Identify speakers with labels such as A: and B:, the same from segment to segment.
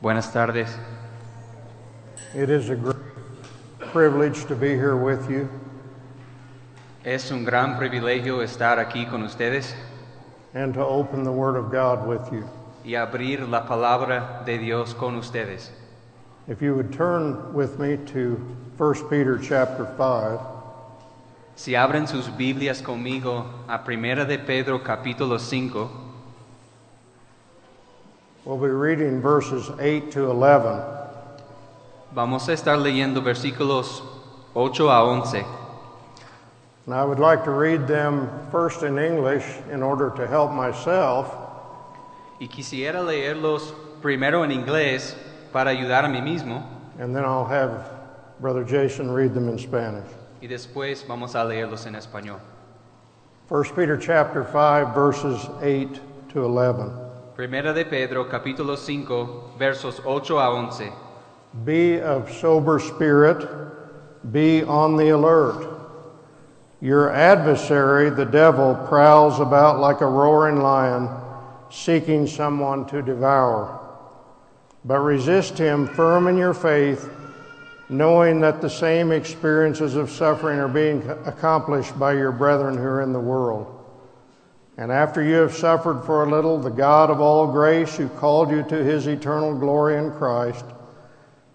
A: Buenas tardes.
B: It is a great privilege to be here with you
A: Es un gran privilegio estar aquí con ustedes
B: and to open the Word of God with you.
A: y abrir la palabra de Dios con ustedes.
B: If you would turn with me to 1 Peter chapter 5,
A: Si abren sus Biblias conmigo a Primera de Pedro capítulo 5,
B: we'll be reading verses 8 to 11.
A: vamos a estar leyendo versículos 8 a 11.
B: And I would like to read them first in English in order to help myself,
A: Y quisiera leerlos primero en inglés para ayudar a mí mismo
B: and then I'll have Brother Jason read them in Spanish.
A: y después vamos a leerlos en español.
B: 1 Peter chapter 5 verses 8 to 11.
A: Primera de Pedro capítulo 5 versos 8 a 11.
B: Be of sober spirit, be on the alert. Your adversary, the devil, prowls about like a roaring lion, seeking someone to devour. But resist him firm in your faith, knowing that the same experiences of suffering are being accomplished by your brethren who are in the world. And after you have suffered for a little, the God of all grace, who called you to his eternal glory in Christ,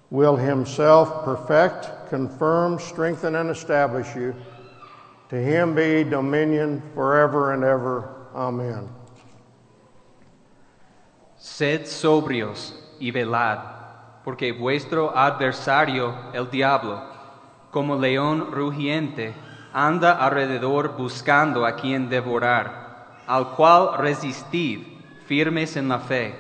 B: will himself perfect, confirm, strengthen, and establish you. To him be dominion forever and ever. Amen.
A: Sed sobrios y velad, porque vuestro adversario, el diablo, como león rugiente, anda alrededor buscando a quien devorar, al cual resistid firmes en la fe,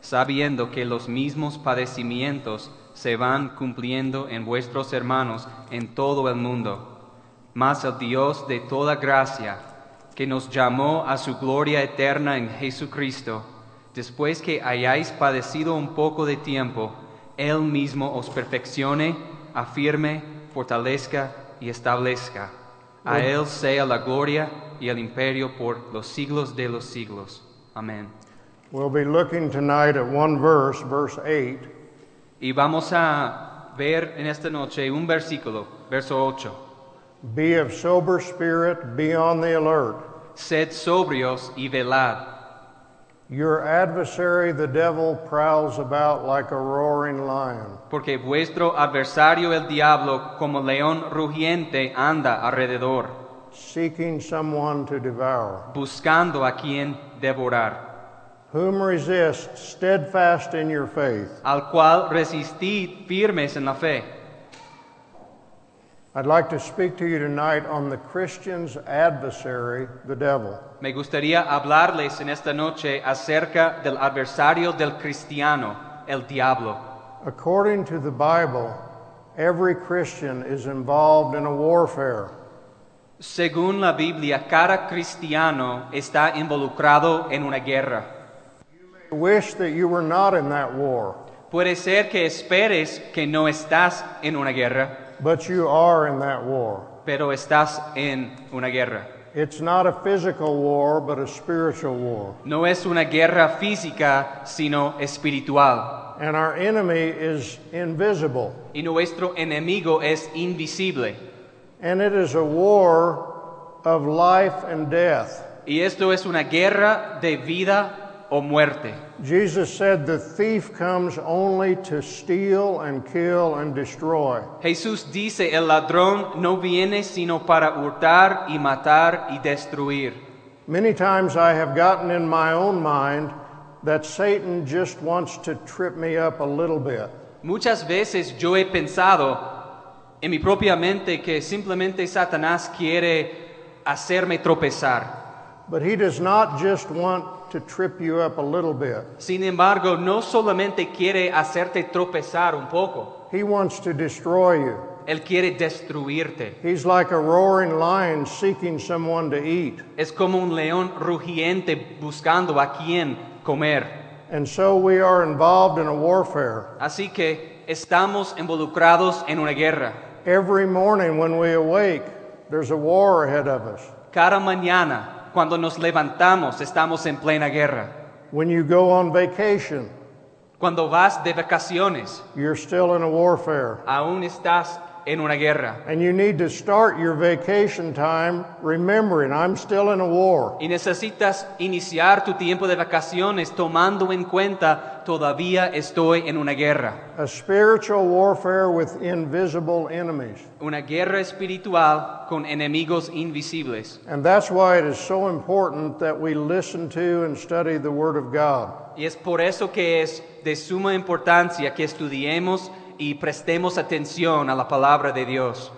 A: sabiendo que los mismos padecimientos se van cumpliendo en vuestros hermanos en todo el mundo. Mas el Dios de toda gracia, que nos llamó a su gloria eterna en Jesucristo, después que hayáis padecido un poco de tiempo, Él mismo os perfeccione, afirme, fortalezca y establezca. A Él sea la gloria y el imperio por los siglos de los siglos. Amén.
B: We'll be looking tonight at one verse, verse 8,
A: Y vamos a ver en esta noche un versículo, verso 8.
B: Be of sober spirit, be on the alert.
A: Sed sobrios y velad. Porque vuestro adversario el diablo como león rugiente anda alrededor,
B: seeking someone to devour.
A: buscando a quien devorar,
B: Whom resist, steadfast in your faith.
A: al cual resistid firmes en la fe.
B: I'd like to speak to you tonight on the Christian's adversary, the devil.
A: Me gustaría hablarles en esta noche acerca del adversario del cristiano, el diablo.
B: According to the Bible, every Christian is involved in a warfare.
A: Según la Biblia, cada cristiano está involucrado en una guerra.
B: I wish that you were not in that war,
A: Puede ser que esperes que no estás en una guerra,
B: but you are in that war.
A: pero estás en una guerra.
B: It's not a physical war, but a spiritual war.
A: No es una guerra física, sino espiritual.
B: And our enemy is invisible.
A: Y nuestro enemigo es invisible.
B: And it is a war of life and death.
A: Y esto es una guerra de vida o muerte.
B: Jesus said the thief comes only to steal and kill and destroy.
A: Jesús dice, el ladrón no viene sino para hurtar y matar y destruir.
B: Many times I have gotten in my own mind that Satan just wants to trip me up a little bit.
A: Muchas veces yo he pensado en mi propia mente que simplemente Satanás quiere hacerme tropezar.
B: But he does not just want to trip you up a little bit.
A: Sin embargo, no solamente quiere hacerte tropezar un poco,
B: He wants to destroy you.
A: Él quiere destruirte.
B: He's like a roaring lion seeking someone to eat.
A: Es como un león rugiente buscando a quien comer.
B: And so we are involved in a warfare.
A: Así que estamos involucrados en una guerra.
B: Every morning when we awake, there's a war ahead of us.
A: Cada mañana, cuando nos levantamos, estamos en plena guerra.
B: When you go on vacation,
A: Cuando vas de vacaciones,
B: you're still in a warfare.
A: aún estás en una guerra.
B: And you need to start your vacation time remembering I'm still in a war.
A: Y necesitas iniciar tu tiempo de vacaciones tomando en cuenta, todavía estoy en una guerra.
B: A spiritual warfare with invisible enemies.
A: Una guerra espiritual con enemigos invisibles.
B: And that's why it is so important that we listen to and study the Word of God.
A: Y es por eso que es de suma importancia que estudiemos y prestemos atención a la palabra de Dios.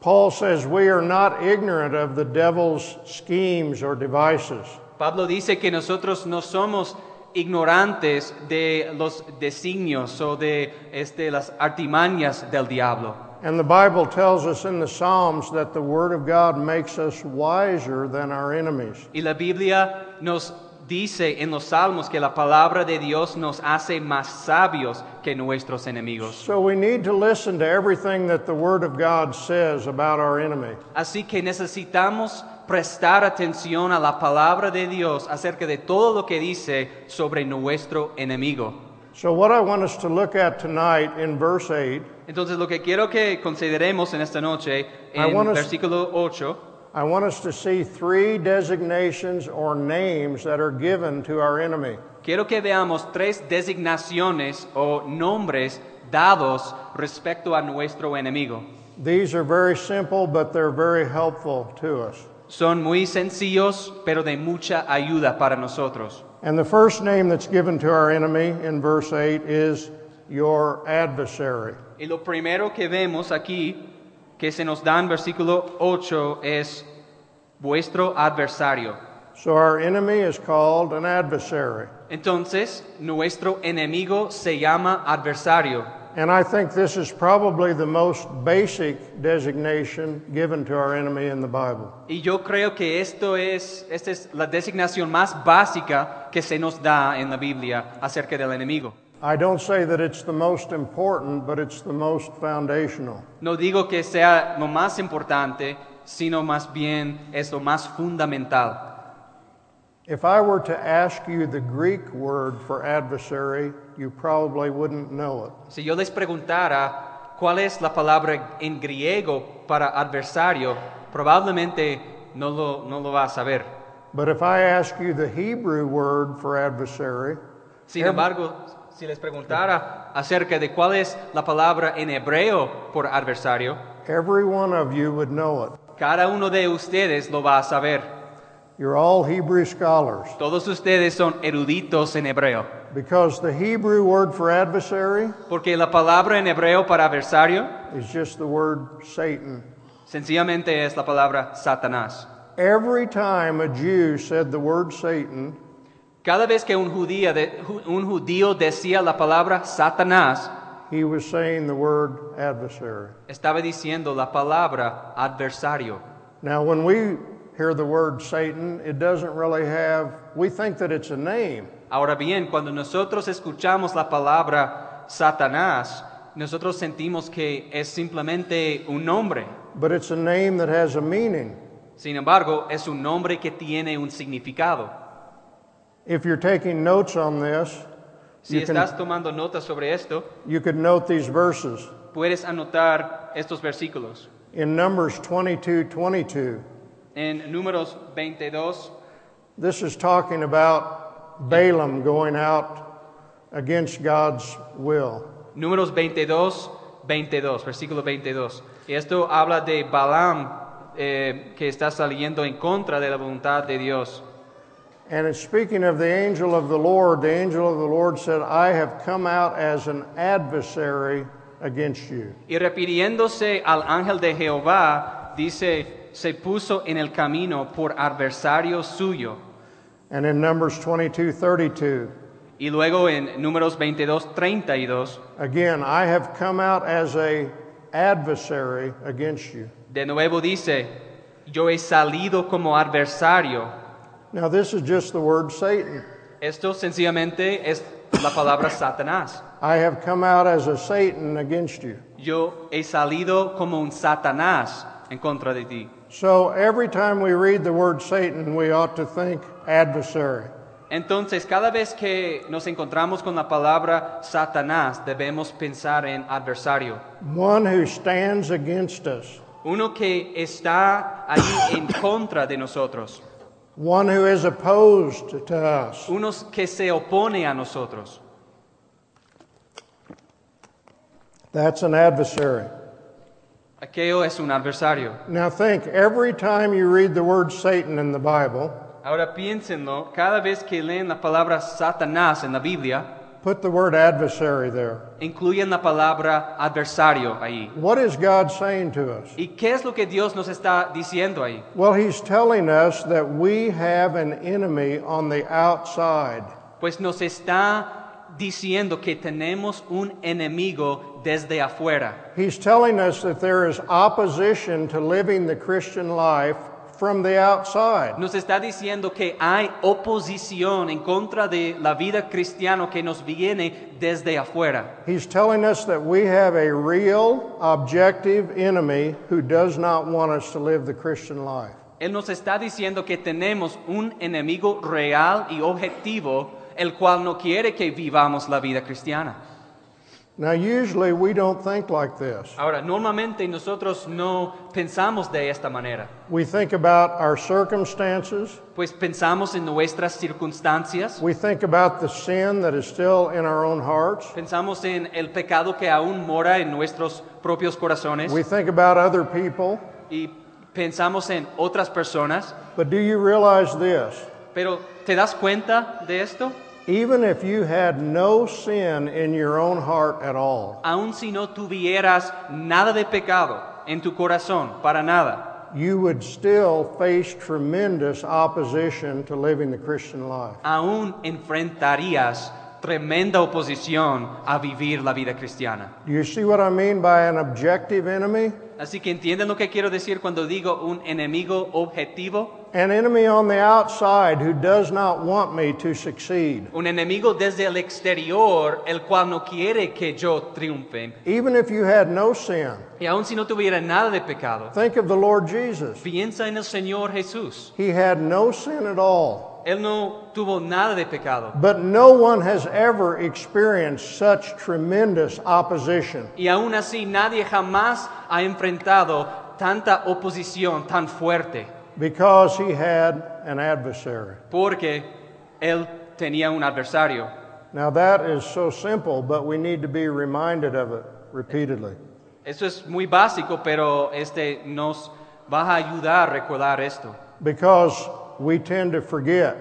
B: Paul says we are not ignorant of the devil's schemes or devices.
A: Pablo dice que nosotros no somos ignorantes de los designios o de este, las artimañas del diablo.
B: And the Bible tells us in the Psalms that the Word of God makes us wiser than our enemies.
A: Y la Biblia nos dice en los salmos que la palabra de Dios nos hace más sabios que nuestros enemigos.
B: So we need to listen to everything that the Word of God says about our enemy.
A: Así que necesitamos prestar atención a la palabra de Dios acerca de todo lo que dice sobre nuestro enemigo.
B: So, what I want us to look at tonight in verse 8,
A: Entonces lo que quiero que consideremos en esta noche, en versículo 8,
B: I want us to see three designations or names that are given to our enemy.
A: quiero que veamos tres designaciones o nombres dados respecto a nuestro enemigo.
B: These are very simple, but they're very helpful to us.
A: Son muy sencillos, pero de mucha ayuda para nosotros.
B: And the first name that's given to our enemy in verse 8 is your adversary.
A: Y lo primero que vemos aquí, que se nos da en versículo 8, es vuestro adversario.
B: So, our enemy is called an adversary.
A: Entonces, nuestro enemigo se llama adversario.
B: And I think this is probably the most basic designation given to our enemy in the Bible.
A: Y yo creo que esto es, esta es la designación más básica que se nos da en la Biblia acerca del enemigo.
B: I don't say that it's the most important, but it's the most foundational.
A: No digo que sea lo más importante, sino más bien es lo más fundamental.
B: If I were to ask you the Greek word for adversary, you probably wouldn't know it.
A: Si yo les preguntara cuál es la palabra en griego para adversario, probablemente no lo, no lo va a saber.
B: But if I ask you the Hebrew word for adversary,
A: Sin embargo, si les preguntara acerca de cuál es la palabra en hebreo por adversario,
B: every one of you would know it.
A: cada uno de ustedes lo va a saber.
B: You're all Hebrew scholars
A: Todos ustedes son eruditos en hebreo,
B: because the Hebrew word for adversary
A: porque la palabra en hebreo para adversario
B: is just the word Satan.
A: sencillamente es la palabra Satanás.
B: Every time a Jew said the word Satan,
A: Cada vez que un judío, de- ju- un judío decía la palabra Satanás,
B: he was saying the word adversary.
A: estaba diciendo la palabra adversario.
B: Now, when we hear the word Satan, it doesn't really have, we think that it's a name.
A: Ahora bien, cuando nosotros escuchamos la palabra Satanás, nosotros sentimos que es simplemente un nombre.
B: But it's a name that has a meaning.
A: Sin embargo, es un nombre que tiene un significado.
B: If you're taking notes on this,
A: Si
B: you, can,
A: tomando notas sobre esto,
B: you could note these verses.
A: puedes anotar estos versículos.
B: In Numbers 22 22,
A: En Números 22,
B: this is talking about Balaam going out against God's will.
A: Números 22, 22, versículo 22. Y esto habla de Balaam eh, que está saliendo en contra de la voluntad de Dios.
B: And it's speaking of the angel of the Lord. The angel of the Lord said, I have come out as an adversary against you.
A: Y refiriéndose al ángel de Jehová, dice, se puso en el camino por adversario suyo.
B: And in Numbers 22 32,
A: Y luego en Números 22, 32,
B: again, I have come out as a adversary against you.
A: de nuevo dice, yo he salido como adversario.
B: Now, this is just the word Satan.
A: Esto sencillamente es la palabra Satanás.
B: I have come out as a Satan against you.
A: Yo he salido como un Satanás en contra de ti.
B: So every time we read the word Satan, we ought to think adversary.
A: Entonces, cada vez que nos encontramos con la palabra Satanás, debemos pensar en adversario.
B: one who stands against us,
A: Uno que está ahí en contra de nosotros.
B: One who is opposed to us.
A: Uno que se opone a nosotros.
B: That's an adversary.
A: Aquello es un adversario.
B: Now think, every time you read the word Satan in the Bible,
A: Ahora piénsenlo, cada vez que leen la palabra Satanás en la Biblia,
B: put the word adversary there.
A: incluyen la palabra adversario ahí.
B: What is God saying to us?
A: ¿Y qué es lo que Dios nos está diciendo ahí?
B: Well, He's telling us that we have an enemy on the outside.
A: Pues nos está diciendo que tenemos un enemigo desde afuera.
B: He's telling us that there is opposition to living the Christian life from the outside.
A: Nos está diciendo que hay oposición en contra de la vida cristiana que nos viene desde afuera.
B: He's telling us that we have a real, objective enemy who does not want us to live the Christian life.
A: Él nos está diciendo que tenemos un enemigo real y objetivo, el cual no quiere que vivamos la vida cristiana.
B: Now, usually we don't think like this.
A: Ahora, normalmente nosotros no pensamos de esta manera,
B: We think about our circumstances,
A: pues pensamos en nuestras circunstancias,
B: we think about the sin that is still in our own hearts,
A: pensamos en el pecado que aún mora en nuestros propios corazones
B: we think about other people.
A: y pensamos en otras personas.
B: But do you realize this?
A: Pero ¿te das cuenta de esto?
B: Even if you had no sin in your own heart at all,
A: Aun si no tuvieras nada de pecado en tu corazón, para nada,
B: you would still face tremendous opposition to living the Christian life.
A: aún enfrentarías tremenda oposición a vivir la vida cristiana.
B: You see what I mean by an objective enemy?
A: Así que entienden lo que quiero decir cuando digo un enemigo objetivo,
B: An enemy on the outside who does not want me to succeed.
A: un enemigo desde el exterior, el cual no quiere que yo triunfe.
B: Even if you had no sin,
A: Y aun si no tuviera nada de pecado,
B: think of the Lord Jesus.
A: piensa en el Señor Jesús.
B: He had no sin at all.
A: Él no tuvo nada de pecado.
B: But no one has ever experienced such tremendous opposition.
A: Y aún así nadie jamás ha enfrentado tanta oposición tan fuerte,
B: because he had an adversary.
A: porque él tenía un adversario.
B: Now, that is so simple, but we need to be reminded of it repeatedly.
A: Eso es muy básico, pero este nos va a ayudar a recordar esto,
B: Because we tend to forget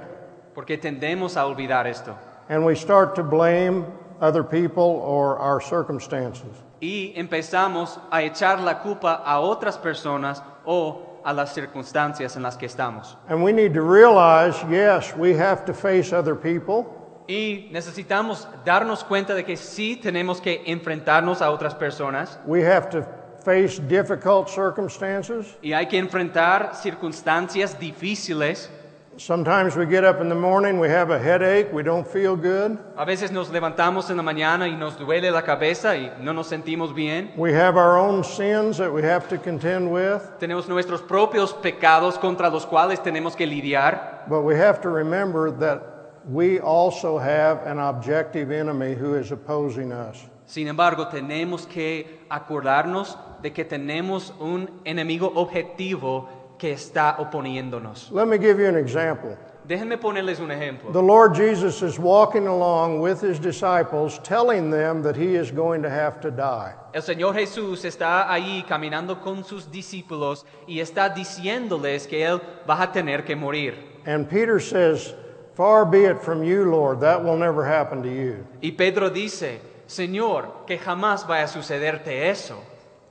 A: porque tendemos a olvidar esto.
B: and we start to blame other people or our circumstances.
A: Y empezamos a echar la culpa a otras personas o a las circunstancias en las que estamos.
B: And we need to realize yes, we have to face other people,
A: Y necesitamos darnos cuenta de que sí tenemos que enfrentarnos a otras personas
B: we have to face difficult circumstances.
A: y hay que enfrentar circunstancias difíciles.
B: Sometimes we get up in the morning, we have a headache, we don't feel good.
A: A veces nos levantamos en la mañana y nos duele la cabeza y no nos sentimos bien.
B: We have our own sins that we have to contend with.
A: Tenemos nuestros propios pecados contra los cuales tenemos que lidiar.
B: But we have to remember that we also have an objective enemy who is opposing us.
A: Sin embargo, tenemos que acordarnos de que tenemos un enemigo objetivo que está oponiéndonos.
B: Let me give you an example.
A: Déjenme ponerles un ejemplo.
B: The Lord Jesus is walking along with his disciples, telling them that he is going to have to die.
A: El Señor Jesús está ahí caminando con sus discípulos y está diciéndoles que Él va a tener que morir.
B: And Peter says, Far be it from you, Lord, that will never happen to you.
A: Y Pedro dice, Señor, que jamás vaya a sucederte eso.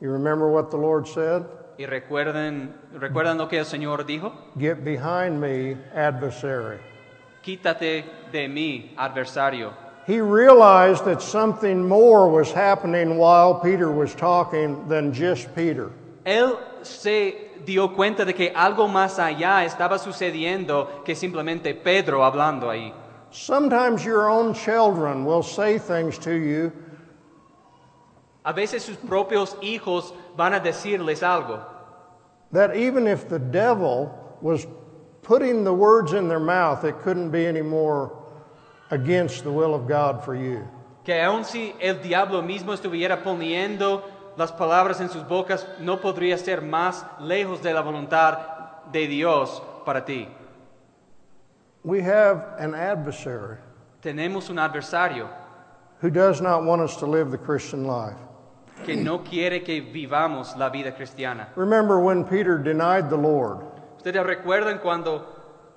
B: You remember what the Lord said?
A: Y recuerden, recuerdan lo que el Señor dijo,
B: Get behind me, adversary.
A: quítate de mí, adversario.
B: He realized that something more was happening while Peter was talking than just Peter.
A: Él se dio cuenta de que algo más allá estaba sucediendo que simplemente Pedro hablando ahí.
B: Sometimes your own children will say things to you
A: A veces sus propios hijos van a decirles algo.
B: that even if the devil was putting the words in their mouth, it couldn't be any more against the will of God for you.
A: Que aun si el diablo mismo estuviera poniendo las palabras en sus bocas, no podría ser más lejos de la voluntad de Dios para ti.
B: We have an adversary
A: Tenemos un adversario
B: who does not want us to live the Christian life.
A: que no quiere que vivamos la vida cristiana.
B: Remember when Peter denied the Lord?
A: Ustedes recuerdan cuando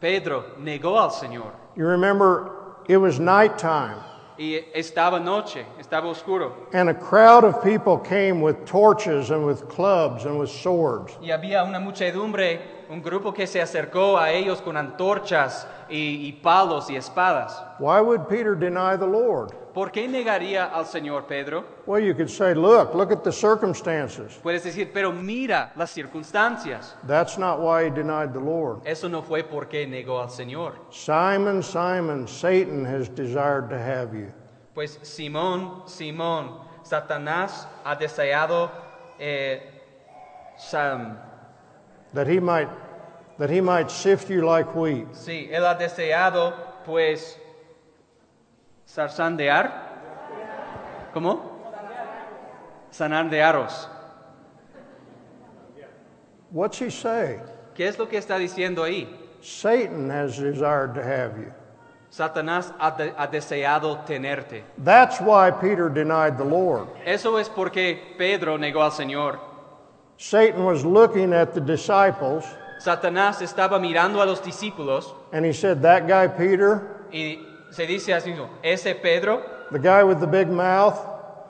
A: Pedro negó al Señor
B: You remember it was nighttime,
A: y estaba noche, estaba oscuro
B: and a crowd of people came with torches and with clubs and with swords.
A: y había una muchedumbre, un grupo que se acercó a ellos con antorchas y, y palos y espadas.
B: Why would Peter deny the Lord?
A: ¿Por qué negaría al Señor Pedro?
B: Well, you could say, look, look at the circumstances.
A: Puedes decir, pero mira las circunstancias.
B: That's not why he denied the Lord.
A: Eso no fue porque negó al Señor.
B: Simon, Simon, Satan has desired to have you.
A: Pues Simón, Simón, Satanás ha deseado eh, Sam-
B: that he might that he might sift you like wheat.
A: Sí, él ha deseado, pues, zarzandear. ¿Cómo? Sanar de aros.
B: What's he say?
A: ¿Qué es lo que está diciendo ahí?
B: Satan has desired to have you.
A: Satanás ha, de- ha deseado tenerte.
B: That's why Peter denied the Lord.
A: Eso es porque Pedro negó al Señor.
B: Satan was looking at the disciples
A: Satanás estaba mirando a los discípulos
B: and he said, That guy Peter,
A: y se dice así mismo, ese Pedro,
B: the guy with the big mouth,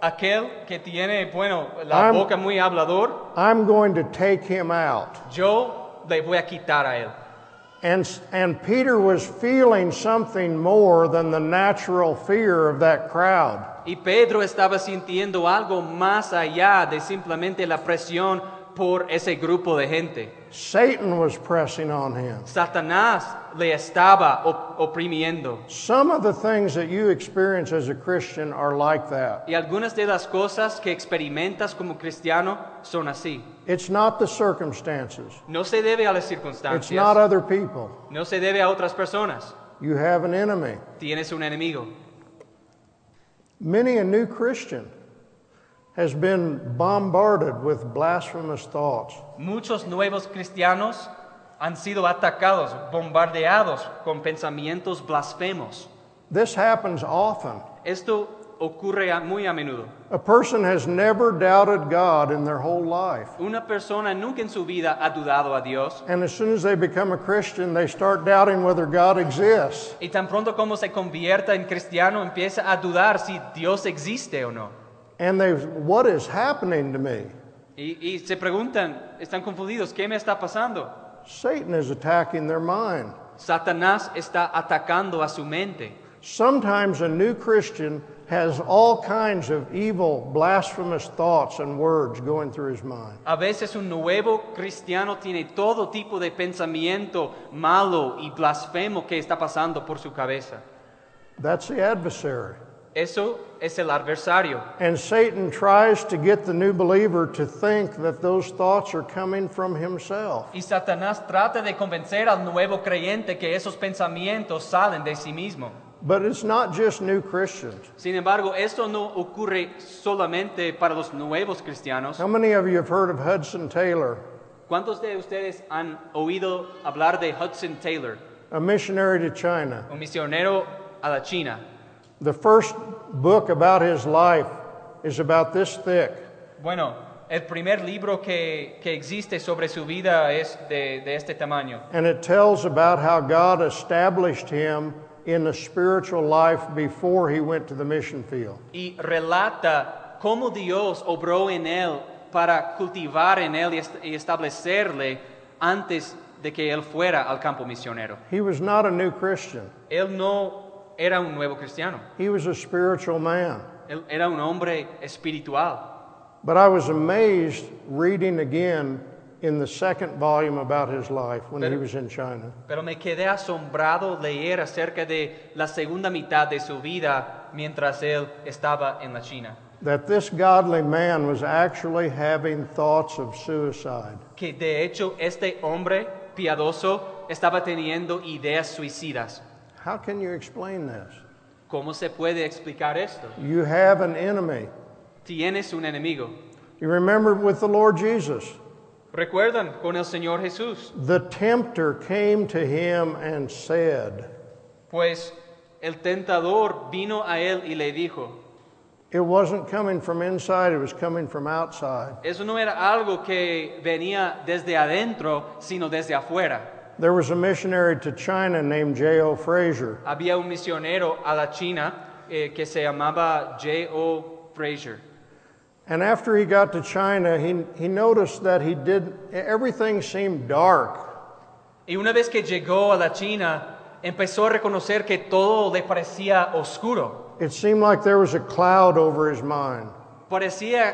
A: aquel que tiene, bueno, la
B: I'm-
A: boca muy hablador,
B: I'm going to take him out.
A: yo le voy a quitar a él.
B: And, and Peter was feeling something more than the natural fear of that crowd.
A: Y Pedro estaba sintiendo algo más allá de simplemente la presión por ese grupo de gente.
B: Satan was pressing on him.
A: Satanás le estaba op- oprimiendo.
B: Some of the things that you experience as a Christian are like that.
A: Y algunas de las cosas que experimentas como cristiano son así.
B: It's not the circumstances,
A: No se debe a las circunstancias.
B: it's not other people.
A: No se debe a otras personas.
B: You have an enemy.
A: Tienes un enemigo.
B: Many a new Christian has been bombarded with blasphemous thoughts.
A: Muchos nuevos cristianos han sido atacados, bombardeados con pensamientos blasfemos.
B: This happens often.
A: Esto ocurre a- muy a menudo.
B: A person has never doubted God in their whole life.
A: Una persona nunca en su vida ha dudado a Dios
B: And as soon as they become a Christian, they start doubting whether God exists.
A: y tan pronto como se convierta en cristiano empieza a dudar si Dios existe o no.
B: And they, what is happening to me?
A: Y, y se preguntan, están confundidos, ¿qué me está pasando?
B: Satan is attacking their mind.
A: Satanás está atacando a su mente.
B: Sometimes a new Christian has all kinds of evil, blasphemous thoughts and words going through his mind.
A: A veces un nuevo cristiano tiene todo tipo de pensamiento malo y blasfemo que está pasando por su cabeza.
B: That's the adversary.
A: Eso es el adversario.
B: And Satan tries to get the new believer to think that those thoughts are coming from himself.
A: Y Satanás trata de convencer al nuevo creyente que esos pensamientos salen de sí mismo.
B: But it's not just new Christians.
A: Sin embargo, esto no ocurre solamente para los nuevos cristianos.
B: How many of you have heard of Hudson Taylor,
A: ¿Cuántos de ustedes han oído hablar de Hudson Taylor,
B: a missionary to China?
A: un misionero a la China?
B: The first book about his life is about this thick.
A: Bueno, el primer libro que, que existe sobre su vida es de, de este tamaño.
B: And it tells about how God established him in the spiritual life before he went to the mission field.
A: Y relata cómo Dios obró en él para cultivar en él y est- y establecerle antes de que él fuera al campo misionero.
B: He was not a new Christian,
A: Él no era un nuevo cristiano,
B: he was a spiritual man.
A: él era un hombre espiritual.
B: But I was amazed reading again in the second volume about his life when he
A: Pero-
B: was in China.
A: Pero me quedé asombrado leer acerca de la segunda mitad de su vida mientras él estaba en la China.
B: That this godly man was actually having thoughts of suicide.
A: Que de hecho este hombre piadoso estaba teniendo ideas suicidas.
B: How can you explain this?
A: ¿Cómo se puede explicar esto?
B: You have an enemy.
A: Tienes un enemigo.
B: You remember with the Lord Jesus,
A: ¿Recuerdan con el Señor Jesús?
B: the tempter came to him and said,
A: Pues el tentador vino a él y le dijo,
B: It wasn't coming from inside, it was coming from outside.
A: eso no era algo que venía desde adentro, sino desde afuera.
B: There was a missionary to China named J.O. Fraser.
A: Había un misionero a la China eh, que se llamaba J.O. Fraser.
B: And after he got to China, he, he noticed that he did, everything seemed dark.
A: Y una vez que llegó a la China, empezó a reconocer que todo le parecía oscuro.
B: It seemed like there was a cloud over his mind.
A: Parecía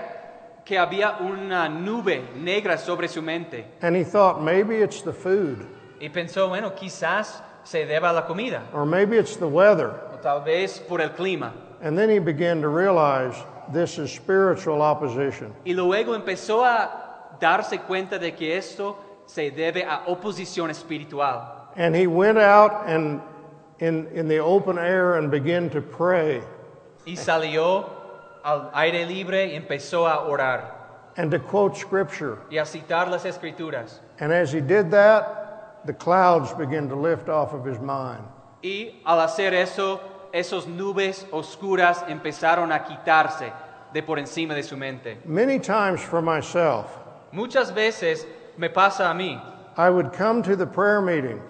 A: que había una nube negra sobre su mente.
B: And he thought, maybe it's the food,
A: Y pensó, bueno, quizás se deba a la comida,
B: or maybe it's the weather.
A: o tal vez por el clima.
B: And then he began to realize this is spiritual opposition.
A: Y luego empezó a darse cuenta de que esto se debe a oposición espiritual.
B: And he went out and in, in the open air and began to pray
A: Y salió al aire libre y empezó a orar
B: and to quote scripture.
A: y a citar las escrituras.
B: And as he did that, the clouds began to lift off of his mind.
A: Y al hacer eso, esos nubes oscuras empezaron a quitarse de por encima de su mente.
B: Many times for myself,
A: Muchas veces me pasa a mí,
B: I would come to the prayer meeting.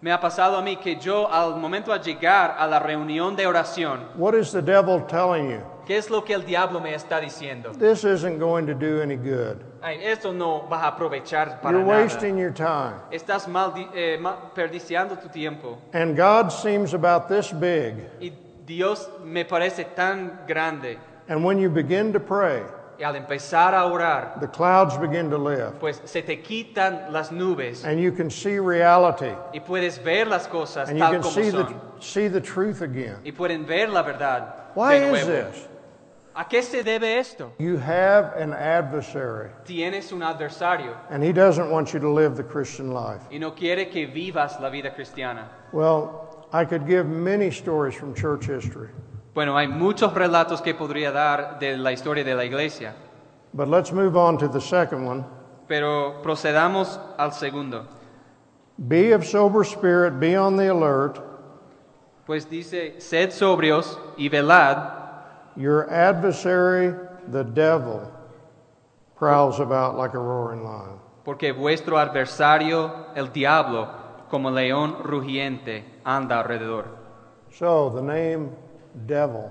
A: Me ha pasado a mí que yo al momento de llegar a la reunión de oración,
B: What is the devil telling you?
A: ¿qué es lo que el diablo me está diciendo?
B: This isn't going to do any good.
A: Ay, esto no vas a aprovechar para
B: You're
A: nada.
B: wasting your time.
A: Estás maldi- eh, ma- perdiciando tu tiempo.
B: And God seems about this big.
A: Y Dios me parece tan grande.
B: And when you begin to pray,
A: Y al empezar a orar,
B: the clouds begin to lift.
A: pues se te quitan las nubes
B: And you can see reality.
A: y puedes ver las cosas
B: And you
A: tal
B: can
A: como
B: see the, see the truth again.
A: Y pueden ver la verdad.
B: Why
A: de
B: is
A: nuevo.
B: this?
A: ¿A qué se debe esto?
B: You have an adversary,
A: Tienes un adversario
B: and he doesn't want you to live the Christian life.
A: y no quiere que vivas la vida cristiana.
B: Well, I could give many stories from church history,
A: Bueno, hay muchos relatos que podría dar de la historia de la iglesia,
B: but let's move on to the second one.
A: pero procedamos al segundo.
B: Be of sober spirit, be on the alert.
A: Pues dice, sed sobrios y velad,
B: Your adversary, the devil, prowls about like a roaring lion.
A: porque vuestro adversario, el diablo, como león rugiente, anda alrededor.
B: So, the name devil.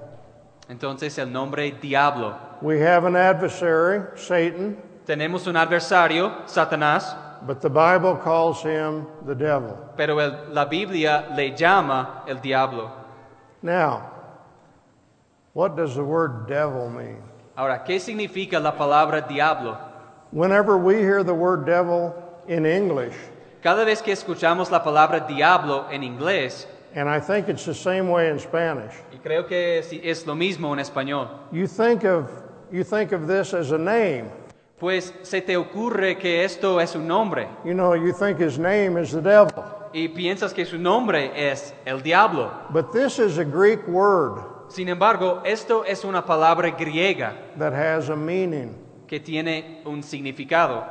A: Entonces el nombre diablo.
B: We have an adversary, Satan,
A: Tenemos un adversario, Satanás,
B: but the Bible calls him the devil.
A: pero el- la Biblia le llama el diablo.
B: Now, what does the word devil mean?
A: Ahora, ¿qué significa la palabra diablo?
B: Whenever we hear the word devil in English,
A: Cada vez que escuchamos la palabra diablo en inglés,
B: and I think it's the same way in Spanish,
A: y creo que es lo mismo en español,
B: you think of you think of this as a name.
A: pues se te ocurre que esto es un nombre
B: You know, you think his name is the devil.
A: y piensas que su nombre es el diablo.
B: But this is a Greek word
A: Sin embargo, esto es una palabra griega
B: that has a meaning.
A: que tiene un significado.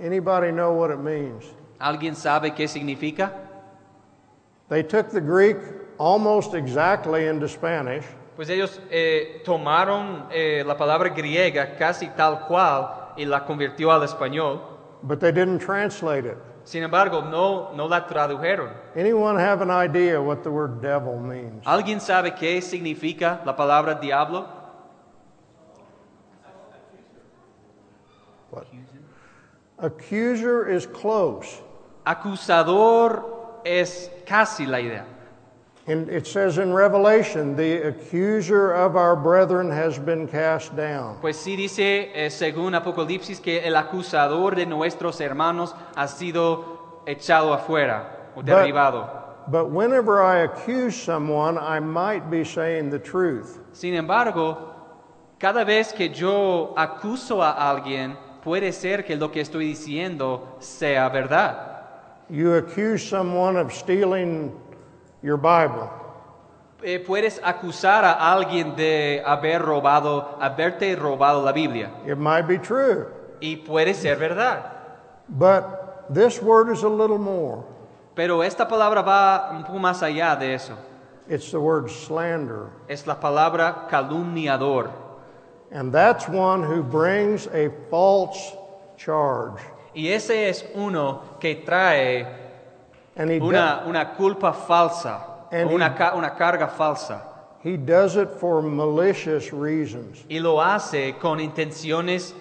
B: Anybody know what it means?
A: ¿Alguien sabe qué significa?
B: They took the Greek almost exactly into Spanish,
A: Pues ellos eh, tomaron eh, la palabra griega casi tal cual y la convirtió al español.
B: but they didn't translate it.
A: Sin embargo, no, no la tradujeron.
B: Anyone have an idea what the word devil means?
A: ¿Alguien sabe qué significa la palabra diablo?
B: What? Accuser is close.
A: Acusador es casi la idea.
B: And it says in Revelation, the accuser of our brethren has been cast down.
A: Pues sí dice, eh, según Apocalipsis, que el acusador de nuestros hermanos ha sido echado afuera o
B: But-
A: derribado.
B: But whenever I accuse someone, I might be saying the truth.
A: Sin embargo, cada vez que yo acuso a alguien, puede ser que lo que estoy diciendo sea verdad.
B: You accuse someone of stealing your Bible.
A: Eh, puedes acusar a alguien de haber robado, haberte robado la Biblia.
B: It might be true,
A: Y puede ser verdad.
B: but this word is a little more.
A: Pero esta palabra va un poco más allá de eso.
B: It's the word slander.
A: Es la palabra calumniador.
B: And that's one who brings a false charge.
A: Y ese es uno que trae
B: And he,
A: una, una culpa falsa,
B: And
A: una,
B: he-
A: ca- una carga falsa.
B: he does it for malicious reasons.
A: Y lo hace con intenciones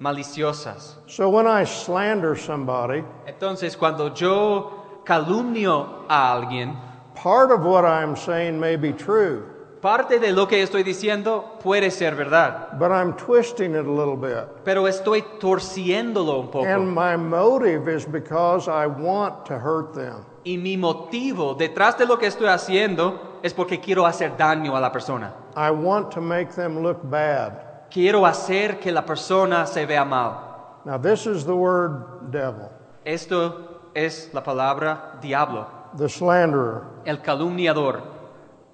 A: maliciosas.
B: So when I slander somebody,
A: Entonces, cuando yo calumnio a alguien,
B: part of what I'm saying may be true,
A: parte de lo que estoy diciendo puede ser verdad,
B: but I'm twisting it a little bit.
A: pero estoy torciéndolo un poco.
B: And my motive is because I want to hurt them.
A: Y mi motivo detrás de lo que estoy haciendo es porque quiero hacer daño a la persona.
B: I want to make them look bad.
A: Quiero hacer que la persona se vea mal.
B: Now, this is the word devil,
A: Esto es la palabra diablo,
B: the slanderer.
A: el calumniador.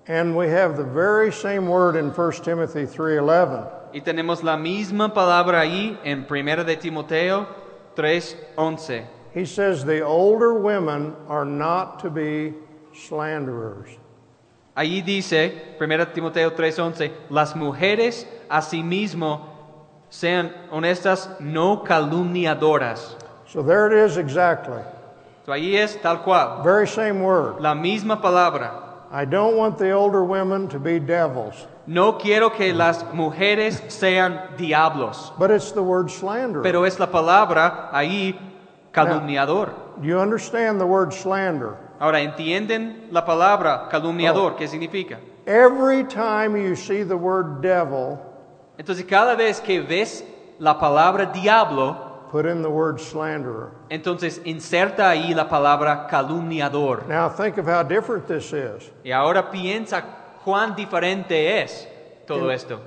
B: And we have the very same word in 1 Timothy 3:11.
A: Y tenemos la misma palabra ahí en 1 de Timoteo 3:11.
B: He says the older women are not to be slanderers.
A: Ahí dice 1 Timoteo 3:11, las mujeres asimismo sean honestas, no calumniadoras.
B: So there it is exactly.
A: So ahí es tal cual,
B: Very same word.
A: la misma palabra.
B: I don't want the older women to be devils,
A: No quiero que las mujeres sean diablos,
B: but it's the word slander.
A: pero es la palabra ahí calumniador.
B: Do you understand the word slander?
A: Ahora, ¿entienden la palabra calumniador? Oh. ¿Qué significa?
B: Every time you see the word devil,
A: Entonces, cada vez que ves la palabra diablo,
B: put in the word slanderer.
A: entonces inserta ahí la palabra calumniador.
B: Now think of how different this is.
A: Y ahora piensa cuán diferente es todo esto.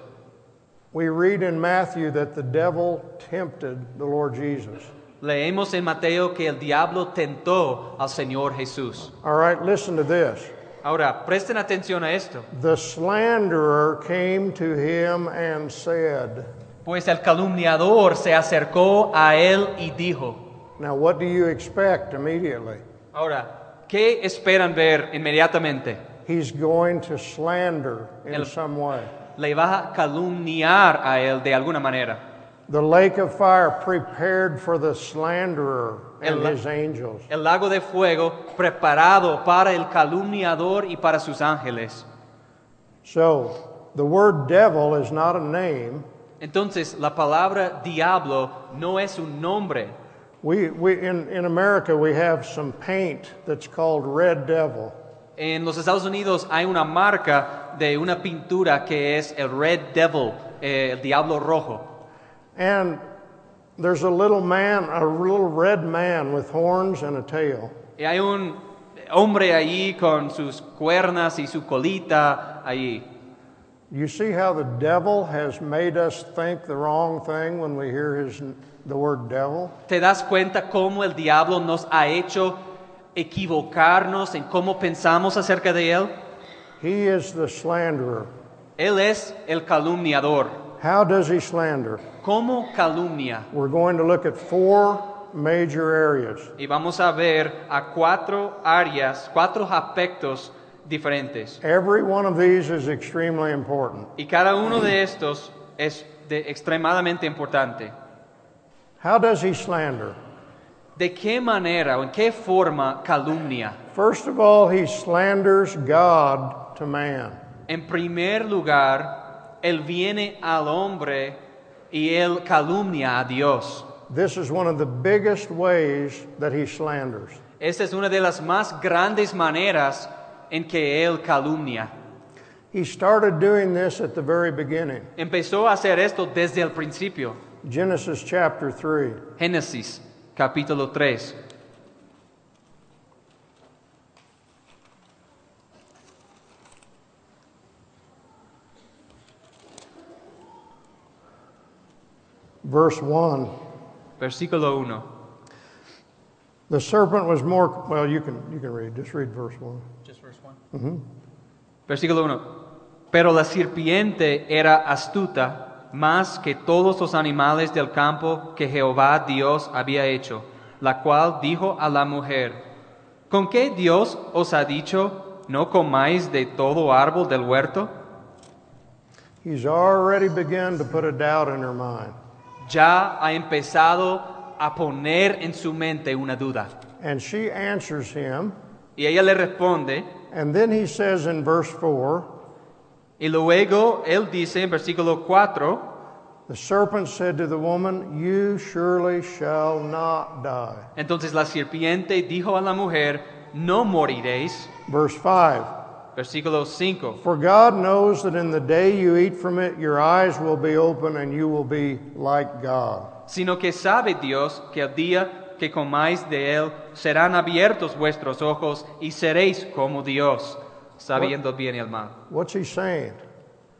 B: We read in Matthew that the devil tempted the Lord Jesus.
A: Leemos en Mateo que el diablo tentó al Señor Jesús.
B: All right, listen to this.
A: Ahora, presten atención a esto.
B: The slanderer came to him and said,
A: Pues el calumniador se acercó a él y dijo,
B: Now, what do you expect immediately?
A: ahora, ¿qué esperan ver inmediatamente?
B: He's going to slander in
A: El-
B: some way.
A: Le va a calumniar a él de alguna manera.
B: The lake of fire prepared for the slanderer and
A: El
B: his angels.
A: El lago de fuego preparado para el calumniador y para sus ángeles.
B: So, the word devil is not a name.
A: Entonces, la palabra diablo no es un nombre.
B: We, we, in, in America, we have some paint that's called red devil.
A: En los Estados Unidos hay una marca de una pintura que es el Red Devil, eh, el diablo rojo.
B: And there's a little man, a little red man with horns and a tail.
A: Y hay un hombre ahí con sus cuernas y su colita ahí.
B: You see how the devil has made us think the wrong thing when we hear his, the word devil?
A: ¿Te das cuenta cómo el diablo nos ha hecho equivocarnos en cómo pensamos acerca de él?
B: He is the slanderer.
A: Él es el calumniador.
B: How does he slander?
A: ¿Cómo calumnia?
B: We're going to look at four major areas.
A: Y vamos a ver a cuatro áreas, cuatro aspectos diferentes.
B: Every one of these is extremely important.
A: Y cada uno de estos es de extremadamente importante.
B: How does he slander?
A: ¿De qué manera o en qué forma calumnia?
B: First of all, he slanders God to man.
A: En primer lugar, él viene al hombre y él calumnia a Dios.
B: This is one of the biggest ways that he slanders.
A: Esta es una de las más grandes maneras en que él calumnia.
B: He started doing this at the very beginning.
A: Empezó a hacer esto desde el principio.
B: Genesis chapter 3.
A: Génesis capítulo 3.
B: Verse 1.
A: Versículo 1.
B: The serpent was more, well, you can, you can read, just read verse 1.
A: Versículo 1. Pero la serpiente era astuta más que todos los animales del campo que Jehová Dios había hecho, la cual dijo a la mujer, ¿con qué Dios os ha dicho, no comáis de todo árbol del huerto?
B: He's already begun to put a doubt in her mind.
A: Ya ha empezado a poner en su mente una duda.
B: And she answers him,
A: Y ella le responde,
B: and then he says in verse 4
A: y luego él dice en versículo 4,
B: The serpent said to the woman, You surely shall not die.
A: entonces la serpiente dijo a la mujer, no moriréis.
B: Verse 5
A: Versículo 5.
B: For God knows that in the day you eat from it, your eyes will be open and you will be like God.
A: sino que sabe Dios que el día que comáis de él serán abiertos vuestros ojos y seréis como Dios, sabiendo el bien y el mal.
B: What's he saying?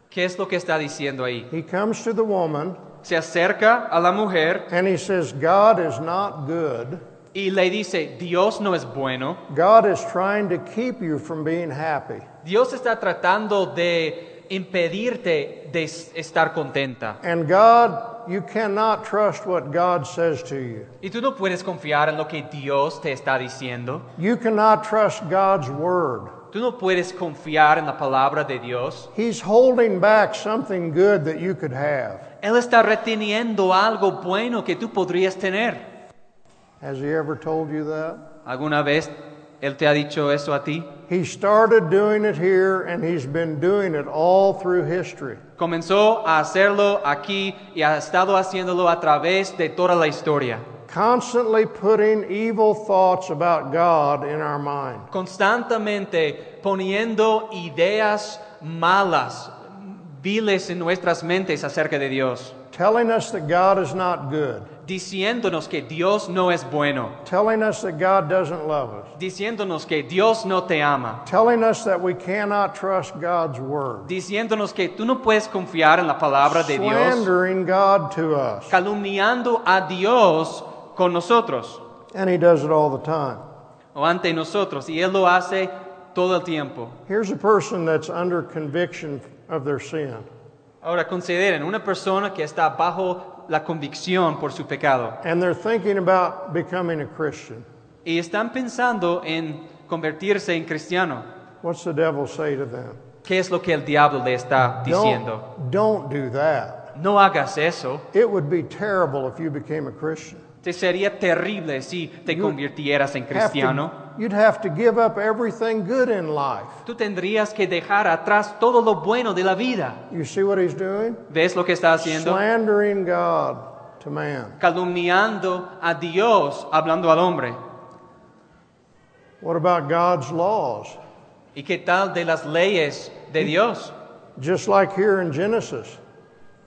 A: ¿Qué es lo que está diciendo ahí?
B: He comes to the woman
A: Se acerca a la mujer
B: and he says, God is not good.
A: y le dice, Dios no es bueno,
B: God is trying to keep you from being happy.
A: Dios está tratando de impedirte de estar contenta.
B: And God, you cannot trust what God says to you.
A: Y tú no puedes confiar en lo que Dios te está diciendo.
B: You cannot trust God's word.
A: Tú no puedes confiar en la palabra de Dios.
B: He's holding back something good that you could have.
A: Él está reteniendo algo bueno que tú podrías tener.
B: Has he ever told you that?
A: ¿Alguna vez Él te ha dicho eso a ti?
B: He started doing it here and he's been doing it all through history.
A: Comenzó a hacerlo aquí y ha estado haciéndolo a través de toda la historia.
B: Constantly putting evil thoughts about God in our mind.
A: Constantemente poniendo ideas malas, viles en nuestras mentes acerca de Dios.
B: Telling us that God is not good.
A: Diciéndonos que Dios no es bueno.
B: Telling us that God doesn't love us.
A: Diciéndonos que Dios no te ama.
B: Telling us that we cannot trust God's word.
A: Diciéndonos que tú no puedes confiar en la palabra de Dios.
B: Slandering God to us.
A: Calumniando a Dios con nosotros
B: And he does it all the time.
A: o ante nosotros. Y Él lo hace todo el tiempo.
B: Here's a person that's under conviction of their sin.
A: Ahora consideren una persona que está bajo la convicción por su pecado
B: And they're thinking about becoming a Christian.
A: y están pensando en convertirse en cristiano.
B: What's the devil say to them?
A: ¿Qué es lo que el diablo le está diciendo?
B: Don't, don't do that.
A: No hagas eso.
B: It would be terrible if you became a Christian.
A: Te sería terrible si te convirtieras en cristiano.
B: you'd have to give up everything good in life.
A: Tú tendrías que dejar atrás todo lo bueno de la vida.
B: You see what he's doing?
A: ¿Ves lo que está haciendo?
B: Slandering God to man.
A: Calumniando a Dios, hablando al hombre.
B: What about God's laws?
A: ¿Y qué tal de las leyes de Dios?
B: Just like here in Genesis,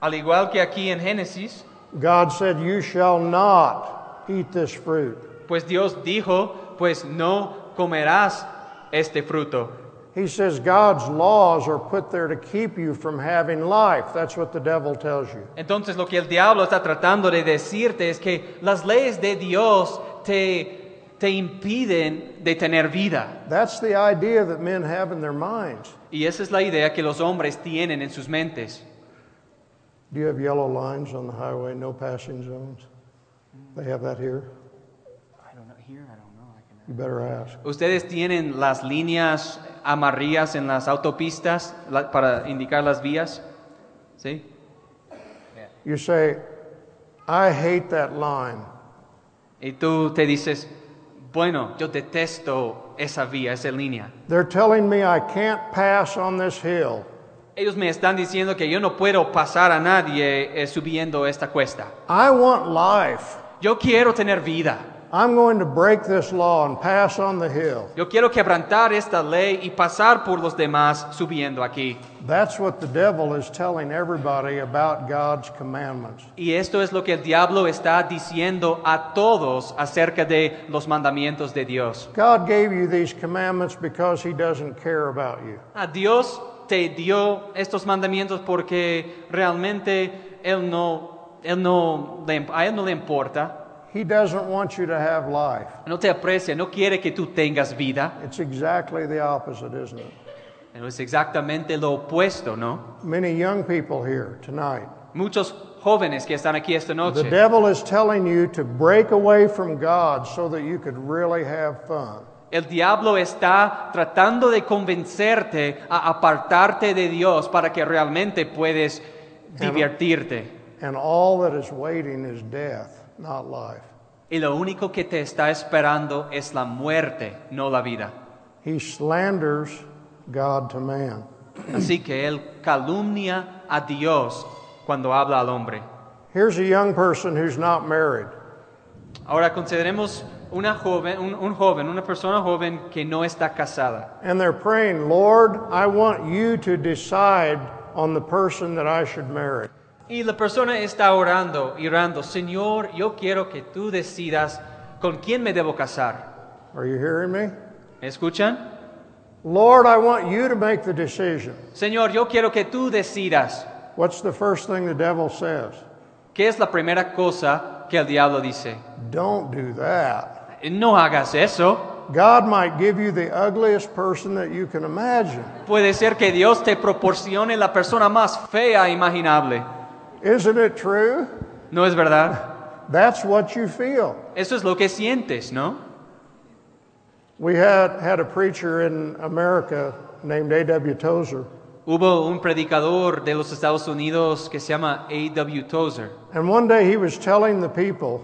A: Al igual que aquí en Génesis,
B: God said, You shall not eat this fruit.
A: pues Dios dijo, pues no comerás este fruto.
B: He says God's laws are put there to keep you from having life. That's what the devil tells you.
A: Entonces lo que el diablo está tratando de decirte es que las leyes de Dios te, te impiden de tener vida.
B: That's the idea that men have in their minds.
A: Y esa es la idea que los hombres tienen en sus mentes.
B: Do you have yellow lines on the highway, no passing zones? They have that here? I don't know. Here, I don't know. I can uh, You better ask.
A: ¿Ustedes tienen las líneas amarillas en las autopistas la- para indicar las vías? ¿Sí?
B: You say, I hate that line.
A: Y tú te dices, bueno, yo detesto esa vía, esa línea.
B: They're telling me I can't pass on this hill.
A: Ellos me están diciendo que yo no puedo pasar a nadie eh, subiendo esta cuesta.
B: I want life.
A: Yo quiero tener vida.
B: I'm going to break this law and pass on the hill.
A: Yo quiero quebrantar esta ley y pasar por los demás subiendo aquí.
B: That's what the devil is telling everybody about God's commandments.
A: Y esto es lo que el diablo está diciendo a todos acerca de los mandamientos de Dios.
B: God gave you these commandments because he doesn't care about you.
A: A Dios te dio estos mandamientos porque realmente Él no, él no a Él no le importa.
B: He doesn't want you to have life.
A: no te aprecia, no quiere que tú tengas vida.
B: It's exactly the opposite, isn't it?
A: Es exactamente lo opuesto, ¿no?
B: Many young people here tonight.
A: Muchos jóvenes que están aquí esta
B: The devil is telling you to break away from God so that you could really have fun.
A: El diablo está tratando de convencerte a apartarte de Dios para que realmente puedes divertirte.
B: And all that is waiting is death, not life.
A: Y lo único que te está esperando es la muerte, no la vida.
B: He slanders God to man.
A: Así que él calumnia a Dios cuando habla al hombre.
B: Here's a young person who's not married.
A: Ahora consideremos una joven, un, un joven, una persona joven que no está casada.
B: And they're praying, Lord, I want you to decide on the person that I should marry.
A: Y la persona está orando orando, Señor, yo quiero que tú decidas con quién me debo casar.
B: Are you hearing me?
A: ¿Me escuchan?
B: Lord, I want you to make the decision.
A: Señor, yo quiero que tú decidas.
B: What's the first thing the devil says?
A: ¿Qué es la primera cosa que el diablo dice?
B: Don't do that.
A: No hagas eso.
B: God might give you the ugliest person that you can imagine.
A: Puede ser que Dios te proporcione la persona más fea imaginable.
B: Isn't it true?
A: ¿No es verdad?
B: That's what you feel.
A: Eso es lo que sientes, ¿no?
B: We had, had a preacher in America named A.W. Tozer,
A: Hubo un predicador de los Estados Unidos que se llama A.W. Tozer.
B: and one day he was telling the people,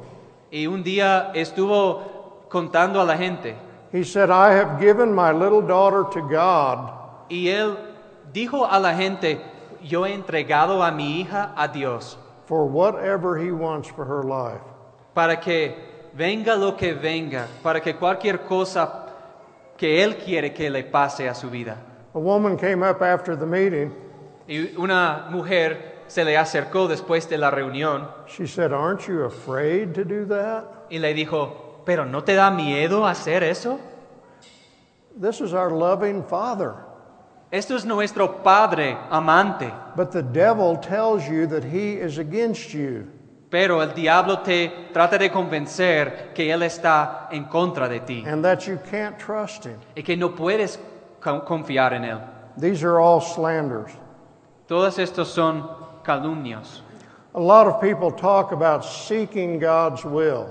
A: Y un día estuvo contando a la gente.
B: he said, I have given my little daughter to God
A: Y él dijo a la gente, yo he entregado a mi hija a Dios
B: for whatever he wants for her life.
A: para que venga lo que venga, para que cualquier cosa que él quiere que le pase a su vida.
B: A woman came up after the meeting.
A: Y una mujer se le acercó después de la reunión
B: She said, Aren't you afraid to do that?
A: y le dijo, pero ¿no te da miedo hacer eso?
B: This is our loving Father.
A: Esto es nuestro Padre amante,
B: But the devil tells you that he is against you.
A: pero el diablo te trata de convencer que Él está en contra de ti
B: and that you can't trust him.
A: y que no puedes con- confiar en Él.
B: These are all slanders.
A: Todos estos son calumnios.
B: A lot of people talk about seeking God's will.